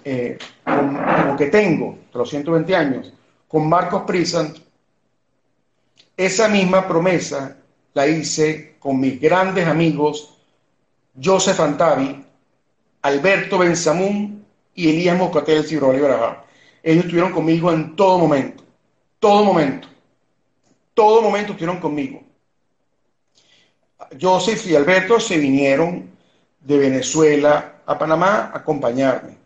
eh, como que tengo, de los 120 años, con Marcos Prisan, esa misma promesa la hice con mis grandes amigos Joseph Antavi, Alberto Benzamún y Elías Moscatel Cibro Ellos estuvieron conmigo en todo momento, todo momento, todo momento estuvieron conmigo. Joseph y Alberto se vinieron de Venezuela a Panamá a acompañarme.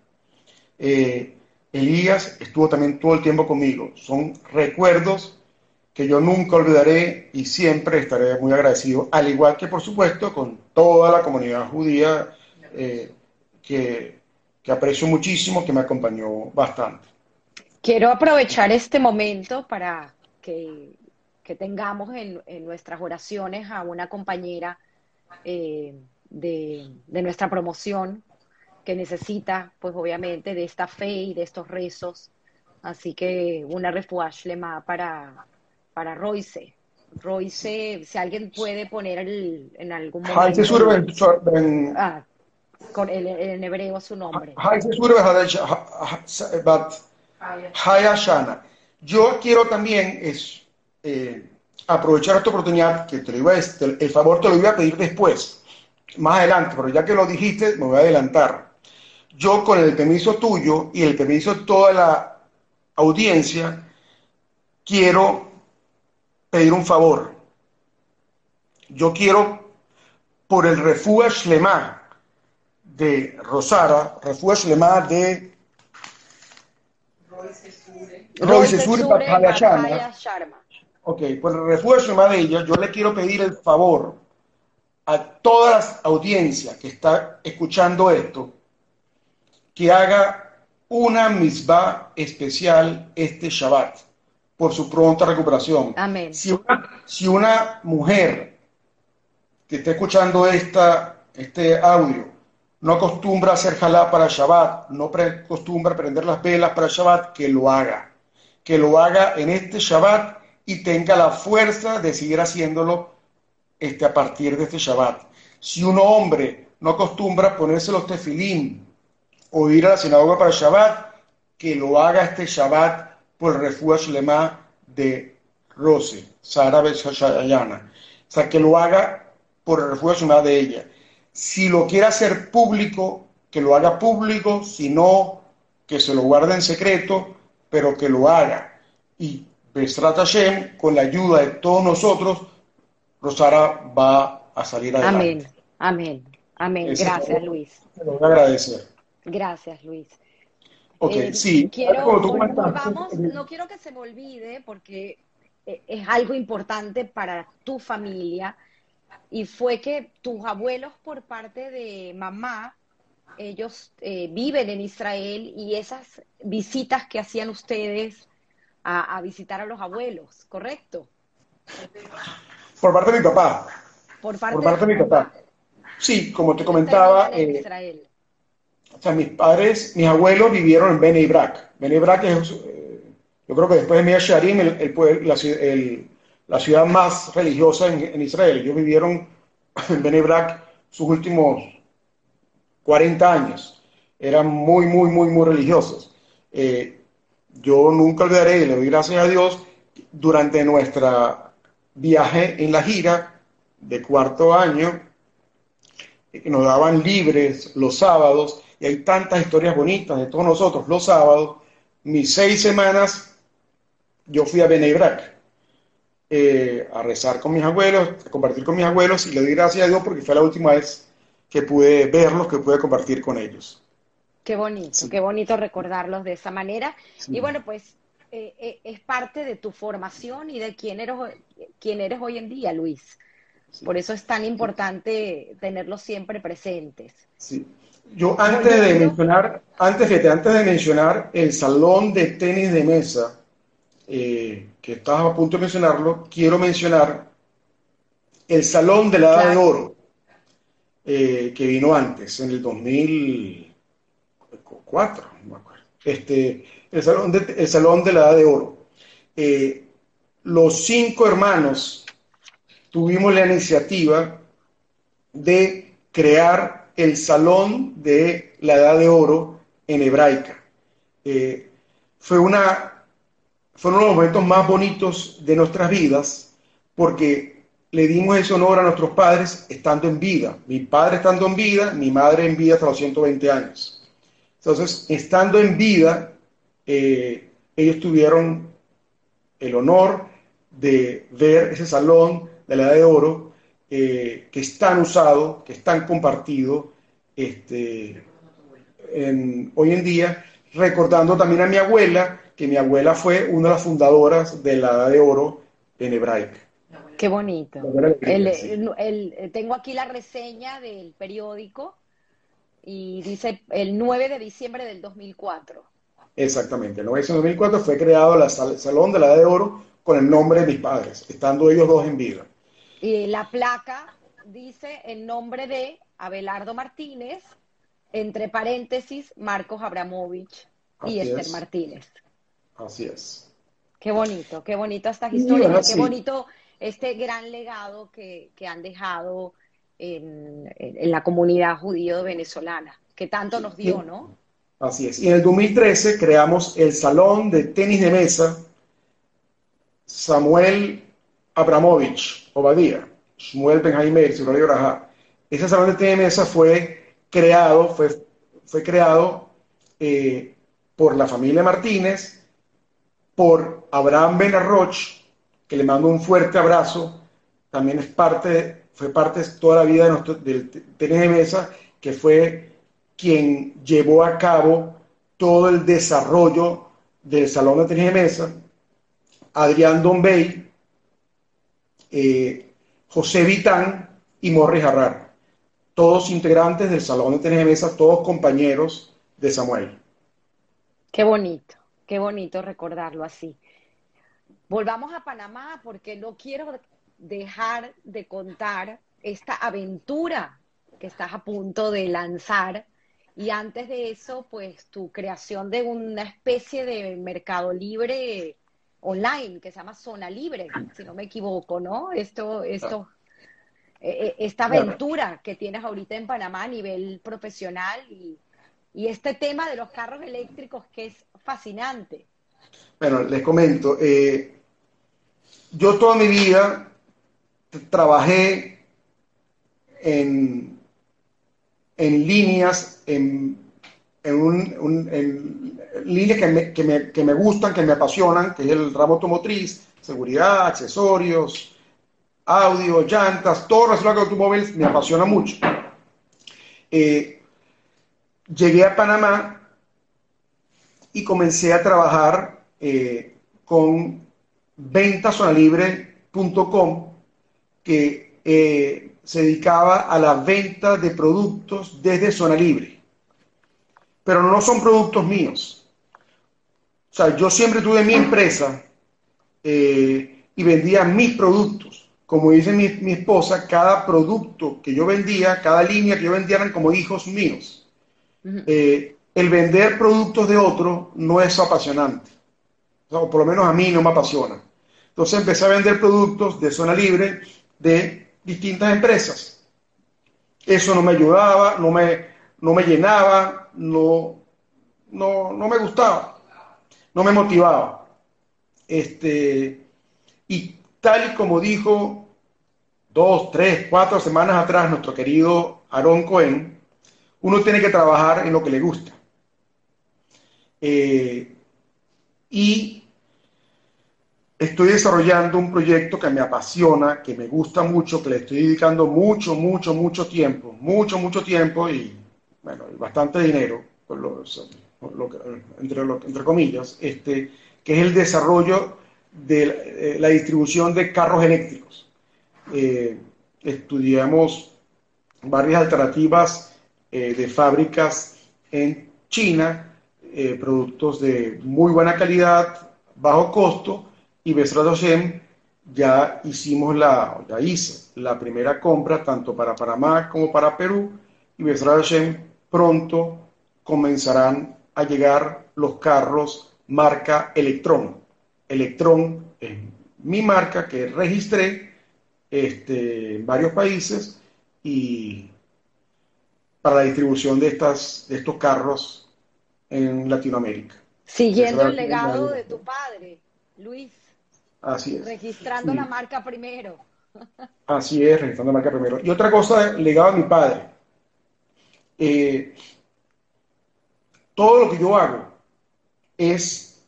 Eh, Elías estuvo también todo el tiempo conmigo. Son recuerdos que yo nunca olvidaré y siempre estaré muy agradecido, al igual que por supuesto con toda la comunidad judía eh, que, que aprecio muchísimo, que me acompañó bastante. Quiero aprovechar este momento para que que tengamos en, nuestras oraciones a una compañera eh, de, nuestra promoción que necesita, pues obviamente, de esta fe y de estos rezos. Así que una refuash lema para, para Royce. Royce, si alguien puede poner el, en algún momento. Ah, con el, en hebreo su nombre. Yo quiero también, es, eh, aprovechar esta oportunidad, que te lo iba a, el favor te lo iba a pedir después, más adelante, pero ya que lo dijiste, me voy a adelantar. Yo con el permiso tuyo y el permiso de toda la audiencia, quiero pedir un favor. Yo quiero, por el refugio Shlema de Rosara, refugio Shlema de Royce Sure, Sharma Ok, por el refuerzo de ella, yo le quiero pedir el favor a todas las audiencias que está escuchando esto, que haga una misbah especial este Shabbat por su pronta recuperación. Amén. Si una, si una mujer que está escuchando esta, este audio no acostumbra a hacer jalá para Shabbat, no acostumbra a prender las velas para Shabbat, que lo haga. Que lo haga en este Shabbat y tenga la fuerza de seguir haciéndolo este, a partir de este Shabbat. Si un hombre no acostumbra a ponerse los tefilín o ir a la sinagoga para Shabbat, que lo haga este Shabbat por el refugio Shlema de Rose, Sara Shayana. O sea, que lo haga por el refugio Shlema de ella. Si lo quiere hacer público, que lo haga público, si no, que se lo guarde en secreto, pero que lo haga. Y Besrat Hashem, con la ayuda de todos nosotros, Rosara va a salir adelante. Amén, amén, amén. Gracias, Luis. Te lo voy a agradecer. Gracias, Luis. Ok, eh, sí. Quiero, no quiero que se me olvide porque eh, es algo importante para tu familia y fue que tus abuelos por parte de mamá, ellos eh, viven en Israel y esas visitas que hacían ustedes a, visitar a los abuelos, ¿correcto? Por parte de mi papá. Por parte, de, mi papá. Sí, como te comentaba. En eh, Israel. O sea, mis padres, mis abuelos vivieron en Bene Brak. Bene es, eh, yo creo que después de Mia Sharim, el, la, ciudad más religiosa en, Israel. Ellos vivieron en Bene sus últimos 40 años. Eran muy, muy, muy, muy religiosos. Eh, yo nunca olvidaré, y le doy gracias a Dios, durante nuestra viaje en la gira de cuarto año, que nos daban libres los sábados, y hay tantas historias bonitas de todos nosotros los sábados, mis seis semanas yo fui a Benebrac eh, a rezar con mis abuelos, a compartir con mis abuelos y le doy gracias a Dios porque fue la última vez que pude verlos, que pude compartir con ellos. Qué bonito, qué bonito recordarlos de esa manera. Y bueno, pues eh, eh, es parte de tu formación y de quién eres, quién eres hoy en día, Luis. Por eso es tan importante tenerlos siempre presentes. Sí. Yo antes de mencionar, antes, fíjate, antes de mencionar el salón de tenis de mesa, eh, que estabas a punto de mencionarlo, quiero mencionar el salón de la Edad de Oro, que vino antes, en el 2004, no me acuerdo. Este, el salón de, el salón de la Edad de Oro. los cinco hermanos tuvimos la iniciativa de crear el Salón de la Edad de Oro en hebraica. Eh, fue una, fueron los momentos más bonitos de nuestras vidas porque le dimos ese honor a nuestros padres estando en vida. Mi padre estando en vida, mi madre en vida hasta los 120 años. Entonces, estando en vida, eh, ellos tuvieron el honor de ver ese salón de la Edad de Oro, eh, que es tan usado, que es tan compartido este, hoy en día, recordando también a mi abuela, que mi abuela fue una de las fundadoras de la Edad de Oro en hebraica. Qué bonito. tengo aquí la reseña del periódico y dice el 9 de diciembre del 2004. Exactamente, el 9 de diciembre del 2004 fue creado el Salón de la Edad de Oro con el nombre de mis padres, estando ellos dos en vida. Y la placa dice en nombre de Abelardo Martínez, entre paréntesis, Marcos Abramovich y Esther Martínez. Así es. Qué bonito, qué bonito estas historias, qué bonito este gran legado que, han dejado en, la comunidad judío venezolana, que tanto nos dio, ¿no? Así es. Y en el 2013 creamos el Salón de Tenis de Mesa Samuel Abramovich, Obadía, Shmuel Benjaimer, Ese salón de mesa fue creado, fue, fue creado eh, por la familia Martínez, por Abraham Benarroch, que le mando un fuerte abrazo, también es parte, fue parte toda la vida de nuestro, del que fue quien llevó a cabo todo el desarrollo del salón de tenis mesa, Adrián Dombey, eh, José Vitán y Morris Harrar, todos integrantes del Salón de Tenis de Mesa, todos compañeros de Samuel. Qué bonito, qué bonito recordarlo así. Volvamos a Panamá porque no quiero dejar de contar esta aventura que estás a punto de lanzar. Y antes de eso, pues tu creación de una especie de mercado libre online que se llama Zona Libre, si no me equivoco, ¿no? Esto, esto, eh, eh, esta aventura que tienes ahorita en Panamá a nivel profesional y, este tema de los carros eléctricos que es fascinante. Bueno, les comento, eh, yo toda mi vida trabajé en, en líneas, en, en, un, en líneas que me, que, me, que me, gustan, que me apasionan, que es el ramo automotriz, seguridad, accesorios, audio, llantas, todo relacionado con automóviles me apasiona mucho. Eh, llegué a Panamá y comencé a trabajar eh, con ventasonalibre.com que eh, se dedicaba a la venta de productos desde Zona Libre. Pero no son productos míos sea, yo siempre tuve mi empresa eh, y vendía mis productos. Como dice mi, esposa, cada producto que yo vendía, cada línea que yo vendía eran como hijos míos. Eh, el vender productos de otro no es apasionante. O, por lo menos a mí no me apasiona. Entonces empecé a vender productos de zona libre de distintas empresas. Eso no me ayudaba, no me, no me llenaba, no, no, no me gustaba no me motivaba. Este, y tal y como dijo dos, tres, cuatro semanas atrás, nuestro querido Aaron Cohen, uno tiene que trabajar en lo que le gusta. Eh, y estoy desarrollando un proyecto que me apasiona, que me gusta mucho, que le estoy dedicando mucho, mucho, mucho tiempo, mucho, mucho tiempo y, bueno, bastante dinero, entre, comillas, este, que es el desarrollo de eh, la distribución de carros eléctricos. Eh, estudiamos varias alternativas eh, de fábricas en China, productos de muy buena calidad, bajo costo, y Besrat Hashem ya hicimos la, ya hice la primera compra tanto para Panamá como para Perú y Besrat Hashem pronto comenzarán a llegar los carros marca Electron. Electron es mi marca que registré este, en varios países y para la distribución de, estas, de estos carros en Latinoamérica. Siguiendo el legado de tu padre, Luis. Así es. Registrando la marca primero. Así es, registrando la marca primero. Y otra cosa, legado a mi padre. Eh, todo lo que yo hago es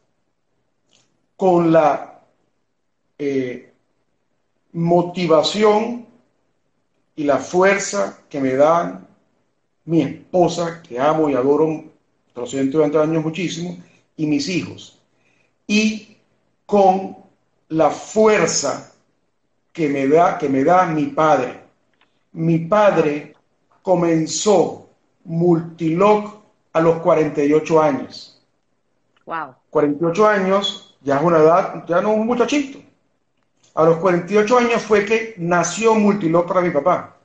con la eh, motivación y la fuerza que me da mi esposa, que amo y adoro los 120 años muchísimo, y mis hijos. Y con la fuerza que me da, que me da mi padre. Mi padre comenzó Multilog a los 48 años. Wow. 48 años, ya es una edad, ya no es un muchachito. A los 48 años fue que nació Multilog para mi papá.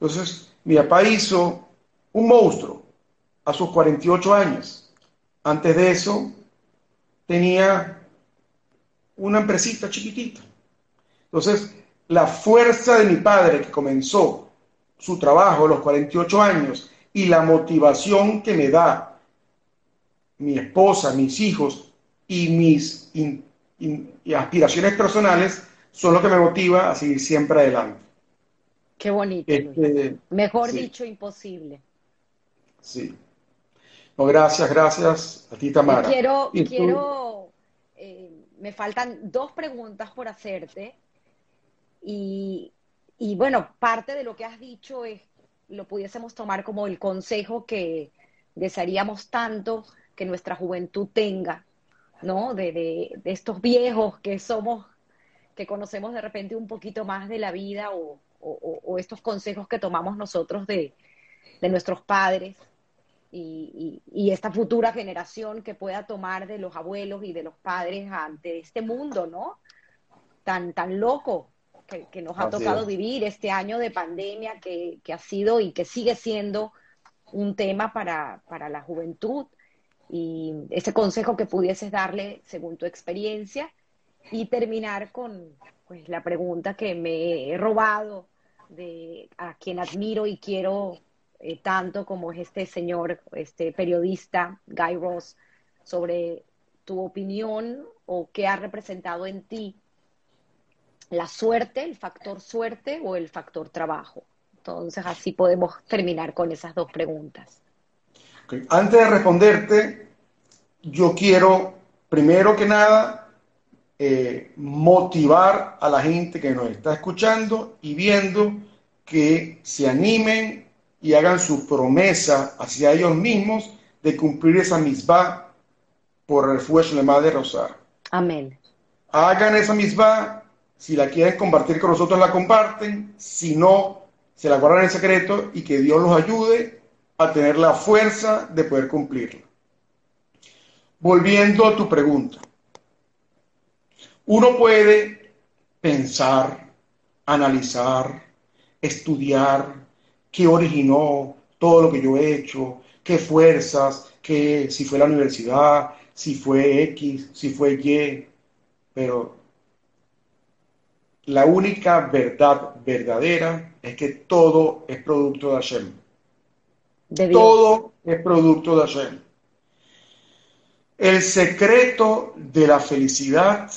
Entonces, mi papá hizo un monstruo a sus 48 años. Antes de eso, tenía una empresita chiquitita. Entonces, la fuerza de mi padre que comenzó su trabajo a los 48 años y la motivación que me da mi esposa, mis hijos y mis aspiraciones personales son lo que me motiva a seguir siempre adelante. Qué bonito. Este, Mejor dicho, imposible. Sí. No, gracias, gracias a ti, Tamara. quiero, quiero me faltan dos preguntas por hacerte. Y, bueno, parte de lo que has dicho es, lo pudiésemos tomar como el consejo que desearíamos tanto que nuestra juventud tenga, ¿no? De, estos viejos que somos, que conocemos de repente un poquito más de la vida o, estos consejos que tomamos nosotros de, de nuestros padres y, esta futura generación que pueda tomar de los abuelos y de los padres ante este mundo, ¿no? Tan, tan loco que, nos ha tocado vivir este año de pandemia que, ha sido y que sigue siendo un tema para, para la juventud. Y ese consejo que pudieses darle según tu experiencia y terminar con pues, la pregunta que me he robado de a quien admiro y quiero eh, tanto como es este señor, este periodista, Guy Ross, sobre tu opinión o qué ha representado en ti la suerte, el factor suerte o el factor trabajo. Entonces así podemos terminar con esas dos preguntas. Antes de responderte, yo quiero, primero que nada, eh, motivar a la gente que nos está escuchando y viendo que se animen y hagan su promesa hacia ellos mismos de cumplir esa misma por el fuego de Madre Rosario. Amén. Hagan esa misma, si la quieren compartir con nosotros la comparten, si no, se la guardan en secreto y que Dios los ayude a tener la fuerza de poder cumplirla. Volviendo a tu pregunta, uno puede pensar, analizar, estudiar, qué originó todo lo que yo he hecho, qué fuerzas, qué, si fue la universidad, si fue X, si fue Y, pero la única verdad verdadera es que todo es producto de Hashem. todo es producto de Hashem. El secreto de la felicidad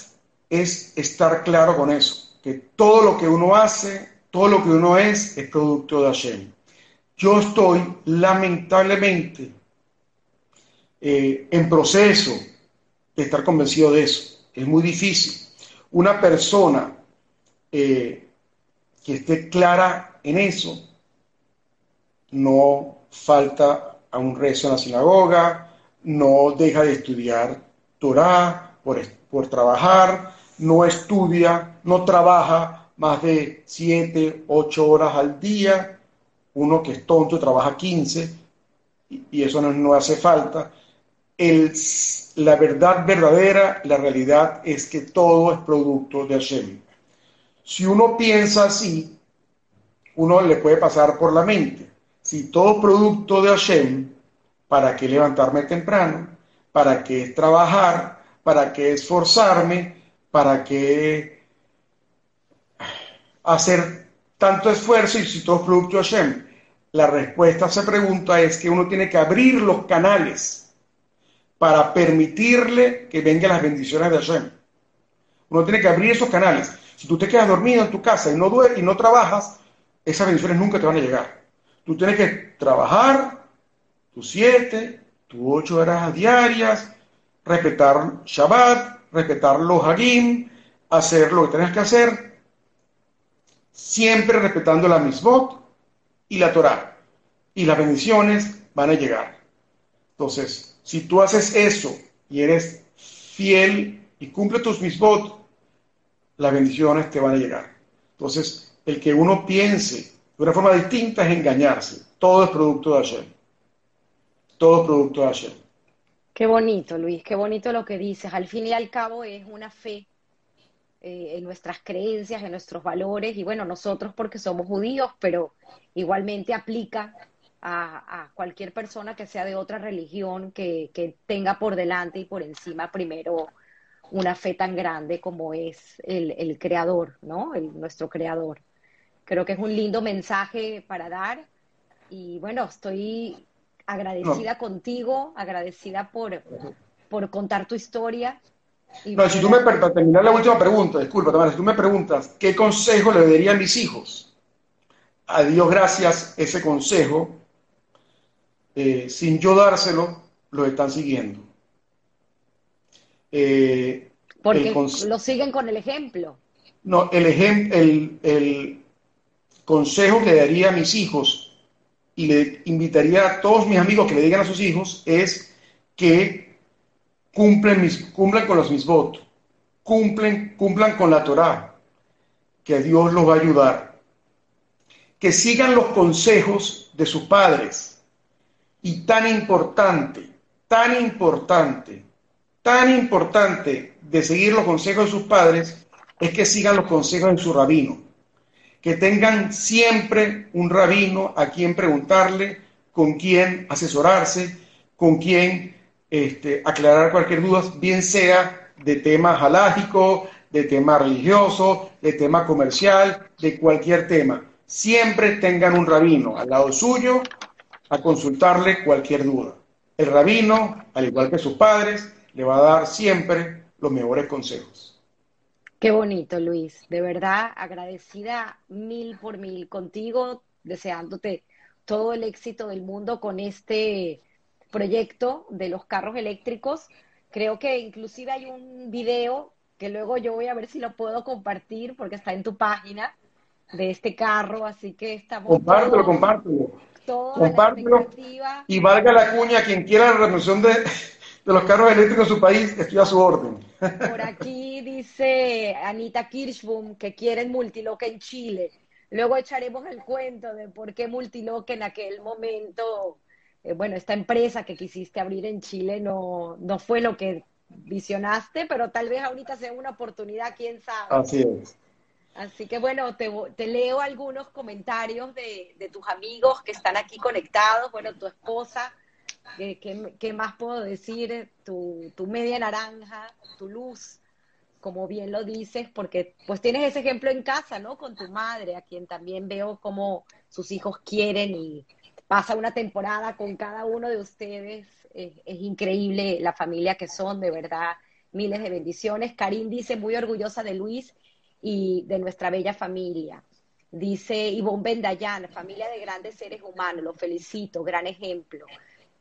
es estar claro con eso, que todo lo que uno hace todo lo que uno es es producto de Hashem. Yo estoy lamentablemente eh, en proceso de estar convencido de eso. Es muy difícil. Una persona eh, que esté clara en eso, no falta a un rezo en la sinagoga, no deja de estudiar Torah por, por trabajar, no estudia, no trabaja más de 7, 8 horas al día, uno que es tonto trabaja 15 y, eso no, no hace falta. El, la verdad verdadera, la realidad es que todo es producto de Hashem. Si uno piensa así, uno le puede pasar por la mente. Si todo producto de Hashem, ¿para qué levantarme temprano? ¿Para qué trabajar? ¿Para qué esforzarme? ¿Para qué hacer tanto esfuerzo y si todo es producto de Hashem? La respuesta a esa pregunta es que uno tiene que abrir los canales para permitirle que vengan las bendiciones de Hashem. Uno tiene que abrir esos canales. Si tú te quedas dormido en tu casa y no, y no trabajas, esas bendiciones nunca te van a llegar. Tú tienes que trabajar tus siete, tus ocho horas diarias, respetar Shabbat, respetar los Hagim, hacer lo que tienes que hacer, siempre respetando la misbot y la Torah. Y las bendiciones van a llegar. Entonces, si tú haces eso y eres fiel y cumple tus misbot, las bendiciones te van a llegar. Entonces, el que uno piense de una forma distinta es engañarse. Todo es producto de Hashem. Todo es producto de Hashem. Qué bonito, Luis, qué bonito lo que dices. Al fin y al cabo es una fe eh, en nuestras creencias, en nuestros valores, y bueno, nosotros porque somos judíos, pero igualmente aplica a, cualquier persona que sea de otra religión, que, que tenga por delante y por encima primero una fe tan grande como es el, creador, ¿no? El, nuestro creador. Creo que es un lindo mensaje para dar y bueno, estoy agradecida contigo, agradecida por, por contar tu historia. no, si tú me, para terminar la última pregunta, disculpa, Tamara, si tú me preguntas, ¿qué consejo le daría a mis hijos? A Dios gracias, ese consejo, eh, sin yo dárselo, lo están siguiendo. Eh, Porque lo siguen con el ejemplo. No, el, el, el consejo que daría a mis hijos y le invitaría a todos mis amigos que le digan a sus hijos es que cumplen, mis, cumplan con los misbot, cumplen, cumplan con la Torah, que Dios los va a ayudar, que sigan los consejos de sus padres y tan importante, tan importante, tan importante de seguir los consejos de sus padres es que sigan los consejos de su rabino. Que tengan siempre un rabino a quien preguntarle, con quién asesorarse, con quién este, aclarar cualquier duda, bien sea de tema halágico, de tema religioso, de tema comercial, de cualquier tema. Siempre tengan un rabino al lado suyo a consultarle cualquier duda. El rabino, al igual que sus padres, le va a dar siempre los mejores consejos. Qué bonito, Luis. De verdad, agradecida mil por mil contigo, deseándote todo el éxito del mundo con este proyecto de los carros eléctricos. Creo que inclusive hay un video que luego yo voy a ver si lo puedo compartir porque está en tu página de este carro, así que estamos... Compártelo, compártelo. Compártelo. Y valga la cuña, quien quiera la revolución de, de los carros eléctricos en su país, estoy a su orden. Por aquí dice Anita Kirschbaum que quieren multiloca en Chile. Luego echaremos el cuento de por qué multiloca en aquel momento, eh, bueno, esta empresa que quisiste abrir en Chile no, no fue lo que visionaste, pero tal vez ahorita sea una oportunidad, quién sabe. Así es. Así que bueno, te, te leo algunos comentarios de, de, tus amigos que están aquí conectados. Bueno, tu esposa ¿Qué, más puedo decir? Tu, media naranja, tu luz, como bien lo dices, porque pues tienes ese ejemplo en casa, ¿no? Con tu madre, a quien también veo cómo sus hijos quieren y pasa una temporada con cada uno de ustedes. Es, increíble la familia que son, de verdad, miles de bendiciones. Karim dice, muy orgullosa de Luis y de nuestra bella familia. Dice Ivonne Bendayán, familia de grandes seres humanos, los felicito, gran ejemplo.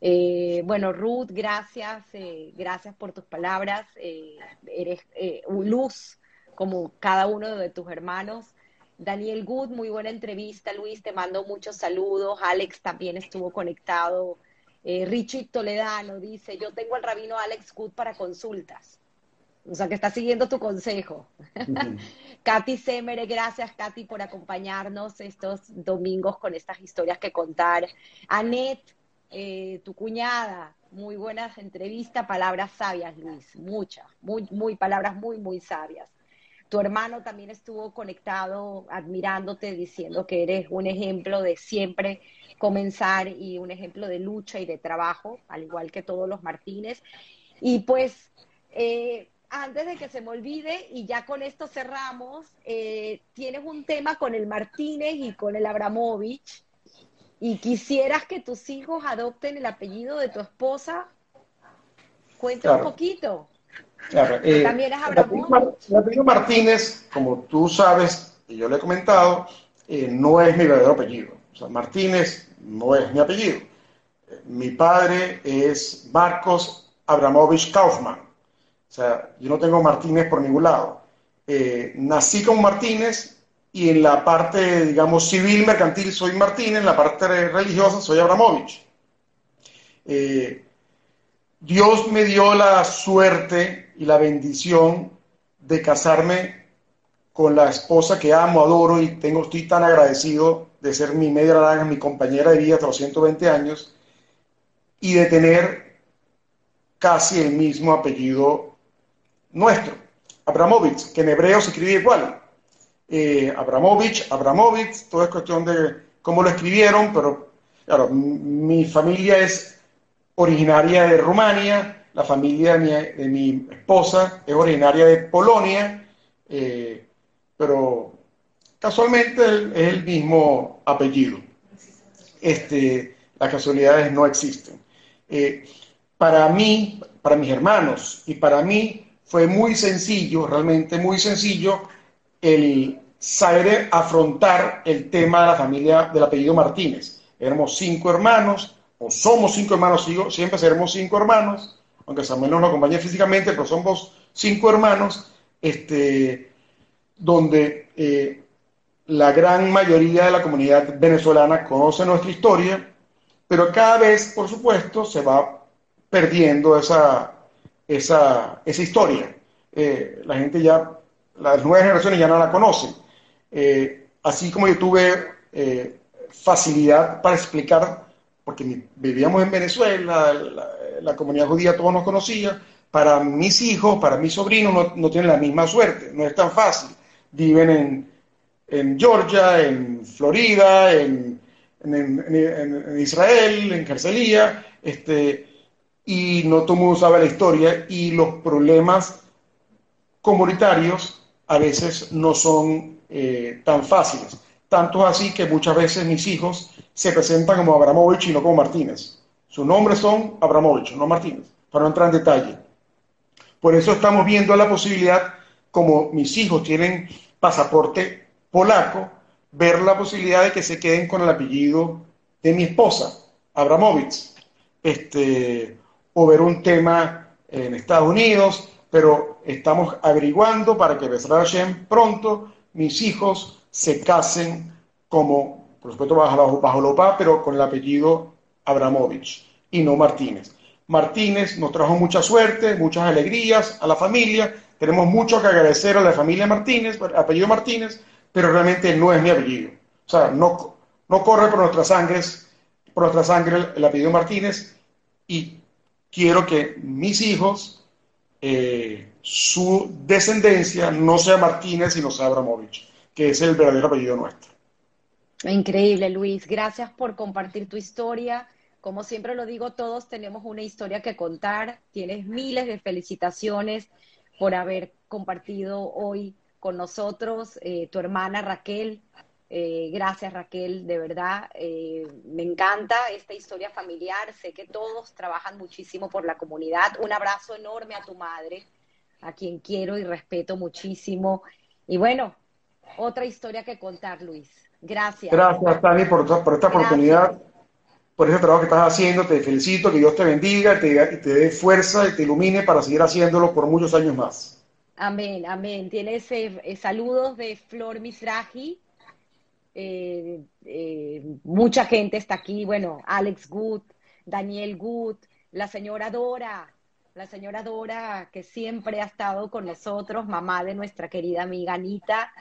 Eh, bueno, Ruth, gracias, eh, gracias por tus palabras. Eh, eres luz como cada uno de tus hermanos. Daniel Good, muy buena entrevista, Luis, te mando muchos saludos. Alex también estuvo conectado. Richie Toledano dice, yo tengo al rabino Alex Good para consultas. O sea, que está siguiendo tu consejo. Katy Semere, gracias Katy por acompañarnos estos domingos con estas historias que contar. Anet, eh, tu cuñada, muy buenas entrevistas, palabras sabias, Luis, muchas, muy, muy, palabras muy, muy sabias. Tu hermano también estuvo conectado, admirándote, diciendo que eres un ejemplo de siempre comenzar y un ejemplo de lucha y de trabajo, al igual que todos los Martínez. Y pues, eh, antes de que se me olvide, y ya con esto cerramos, eh, tienes un tema con el Martínez y con el Abramovich y quisieras que tus hijos adopten el apellido de tu esposa, cuenta un poquito. Claro. Eh, también es El apellido Martínez, como tú sabes, y yo le he comentado, eh, no es mi verdadero apellido. O sea, Martínez no es mi apellido. Eh, mi padre es Marcos Abramovich Kaufman. O sea, yo no tengo Martínez por ningún lado. nací con Martínez, y en la parte, digamos, civil mercantil soy Martínez, en la parte religiosa soy Abramovich. Eh, Dios me dio la suerte y la bendición de casarme con la esposa que amo, adoro y tengo, estoy tan agradecido de ser mi media naranja, mi compañera de vida hasta los 120 años y de tener casi el mismo apellido nuestro, Abramovich, que en hebreo se escribe igual, eh, Abramovich, Abramovich, todo es cuestión de cómo lo escribieron, pero claro, mi familia es originaria de Rumania, la familia de mi, esposa es originaria de Polonia, eh, pero casualmente es el mismo apellido. Este, las casualidades no existen. Eh, para mí, para mis hermanos y para mí fue muy sencillo, realmente muy sencillo, el saber afrontar el tema de la familia del apellido Martínez. Éramos cinco hermanos, o somos cinco hermanos, siempre seremos cinco hermanos, aunque Samuel no nos acompañe físicamente, pero somos cinco hermanos, este, donde eh, la gran mayoría de la comunidad venezolana conoce nuestra historia, pero cada vez, por supuesto, se va perdiendo esa, esa, esa historia. Eh, la gente ya las nuevas generaciones ya no la conocen. Eh, así como yo tuve eh, facilidad para explicar, porque vivíamos en Venezuela, la, comunidad judía todos nos conocía, para mis hijos, para mis sobrinos no, tienen la misma suerte, no es tan fácil. Viven en, Georgia, en Florida, en, en, Israel, en Carcelía, este, y no todo el mundo sabe la historia y los problemas comunitarios a veces no son eh, tan fáciles. Tanto así que muchas veces mis hijos se presentan como Abramovich y no como Martínez. Sus nombres son Abramovich, no Martínez, para no entrar en detalle. Por eso estamos viendo la posibilidad, como mis hijos tienen pasaporte polaco, ver la posibilidad de que se queden con el apellido de mi esposa, Abramovich, este, o ver un tema en Estados Unidos, pero estamos averiguando para que Besra Hashem pronto mis hijos se casen como, por supuesto bajo, bajo pero con el apellido Abramovich y no Martínez. Martínez nos trajo mucha suerte, muchas alegrías a la familia, tenemos mucho que agradecer a la familia Martínez, apellido Martínez, pero realmente no es mi apellido. O sea, no, no corre por nuestras sangres, por nuestra sangre el apellido Martínez y quiero que mis hijos eh, su descendencia no sea Martínez, sino sea Abramovich, que es el verdadero apellido nuestro. Increíble, Luis. Gracias por compartir tu historia. Como siempre lo digo, todos tenemos una historia que contar. Tienes miles de felicitaciones por haber compartido hoy con nosotros, eh, tu hermana Raquel, eh, gracias Raquel, de verdad. Eh, me encanta esta historia familiar. Sé que todos trabajan muchísimo por la comunidad. Un abrazo enorme a tu madre, a quien quiero y respeto muchísimo. Y bueno, otra historia que contar, Luis. Gracias. Gracias, Tani, por, por esta oportunidad, por ese trabajo que estás haciendo. Te felicito, que Dios te bendiga, te, te dé fuerza y te ilumine para seguir haciéndolo por muchos años más. Amén, amén. Tienes eh, saludos de Flor Misraji. Eh, eh, mucha gente está aquí. Bueno, Alex Good, Daniel Good, la señora Dora, la señora Dora que siempre ha estado con nosotros, mamá de nuestra querida amiga Anita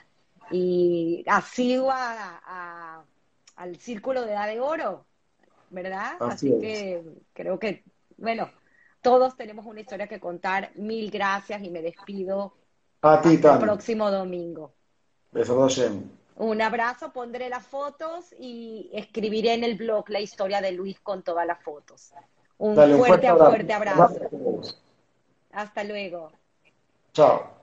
y asigua a, al Círculo de Edad de Oro, ¿verdad? Así, que creo que, bueno, todos tenemos una historia que contar. Mil gracias y me despido. A ti, hasta el próximo domingo. Besos, Un abrazo, pondré las fotos y escribiré en el blog la historia de Luis con todas las fotos. Un fuerte, fuerte abrazo. Hasta luego. Chao.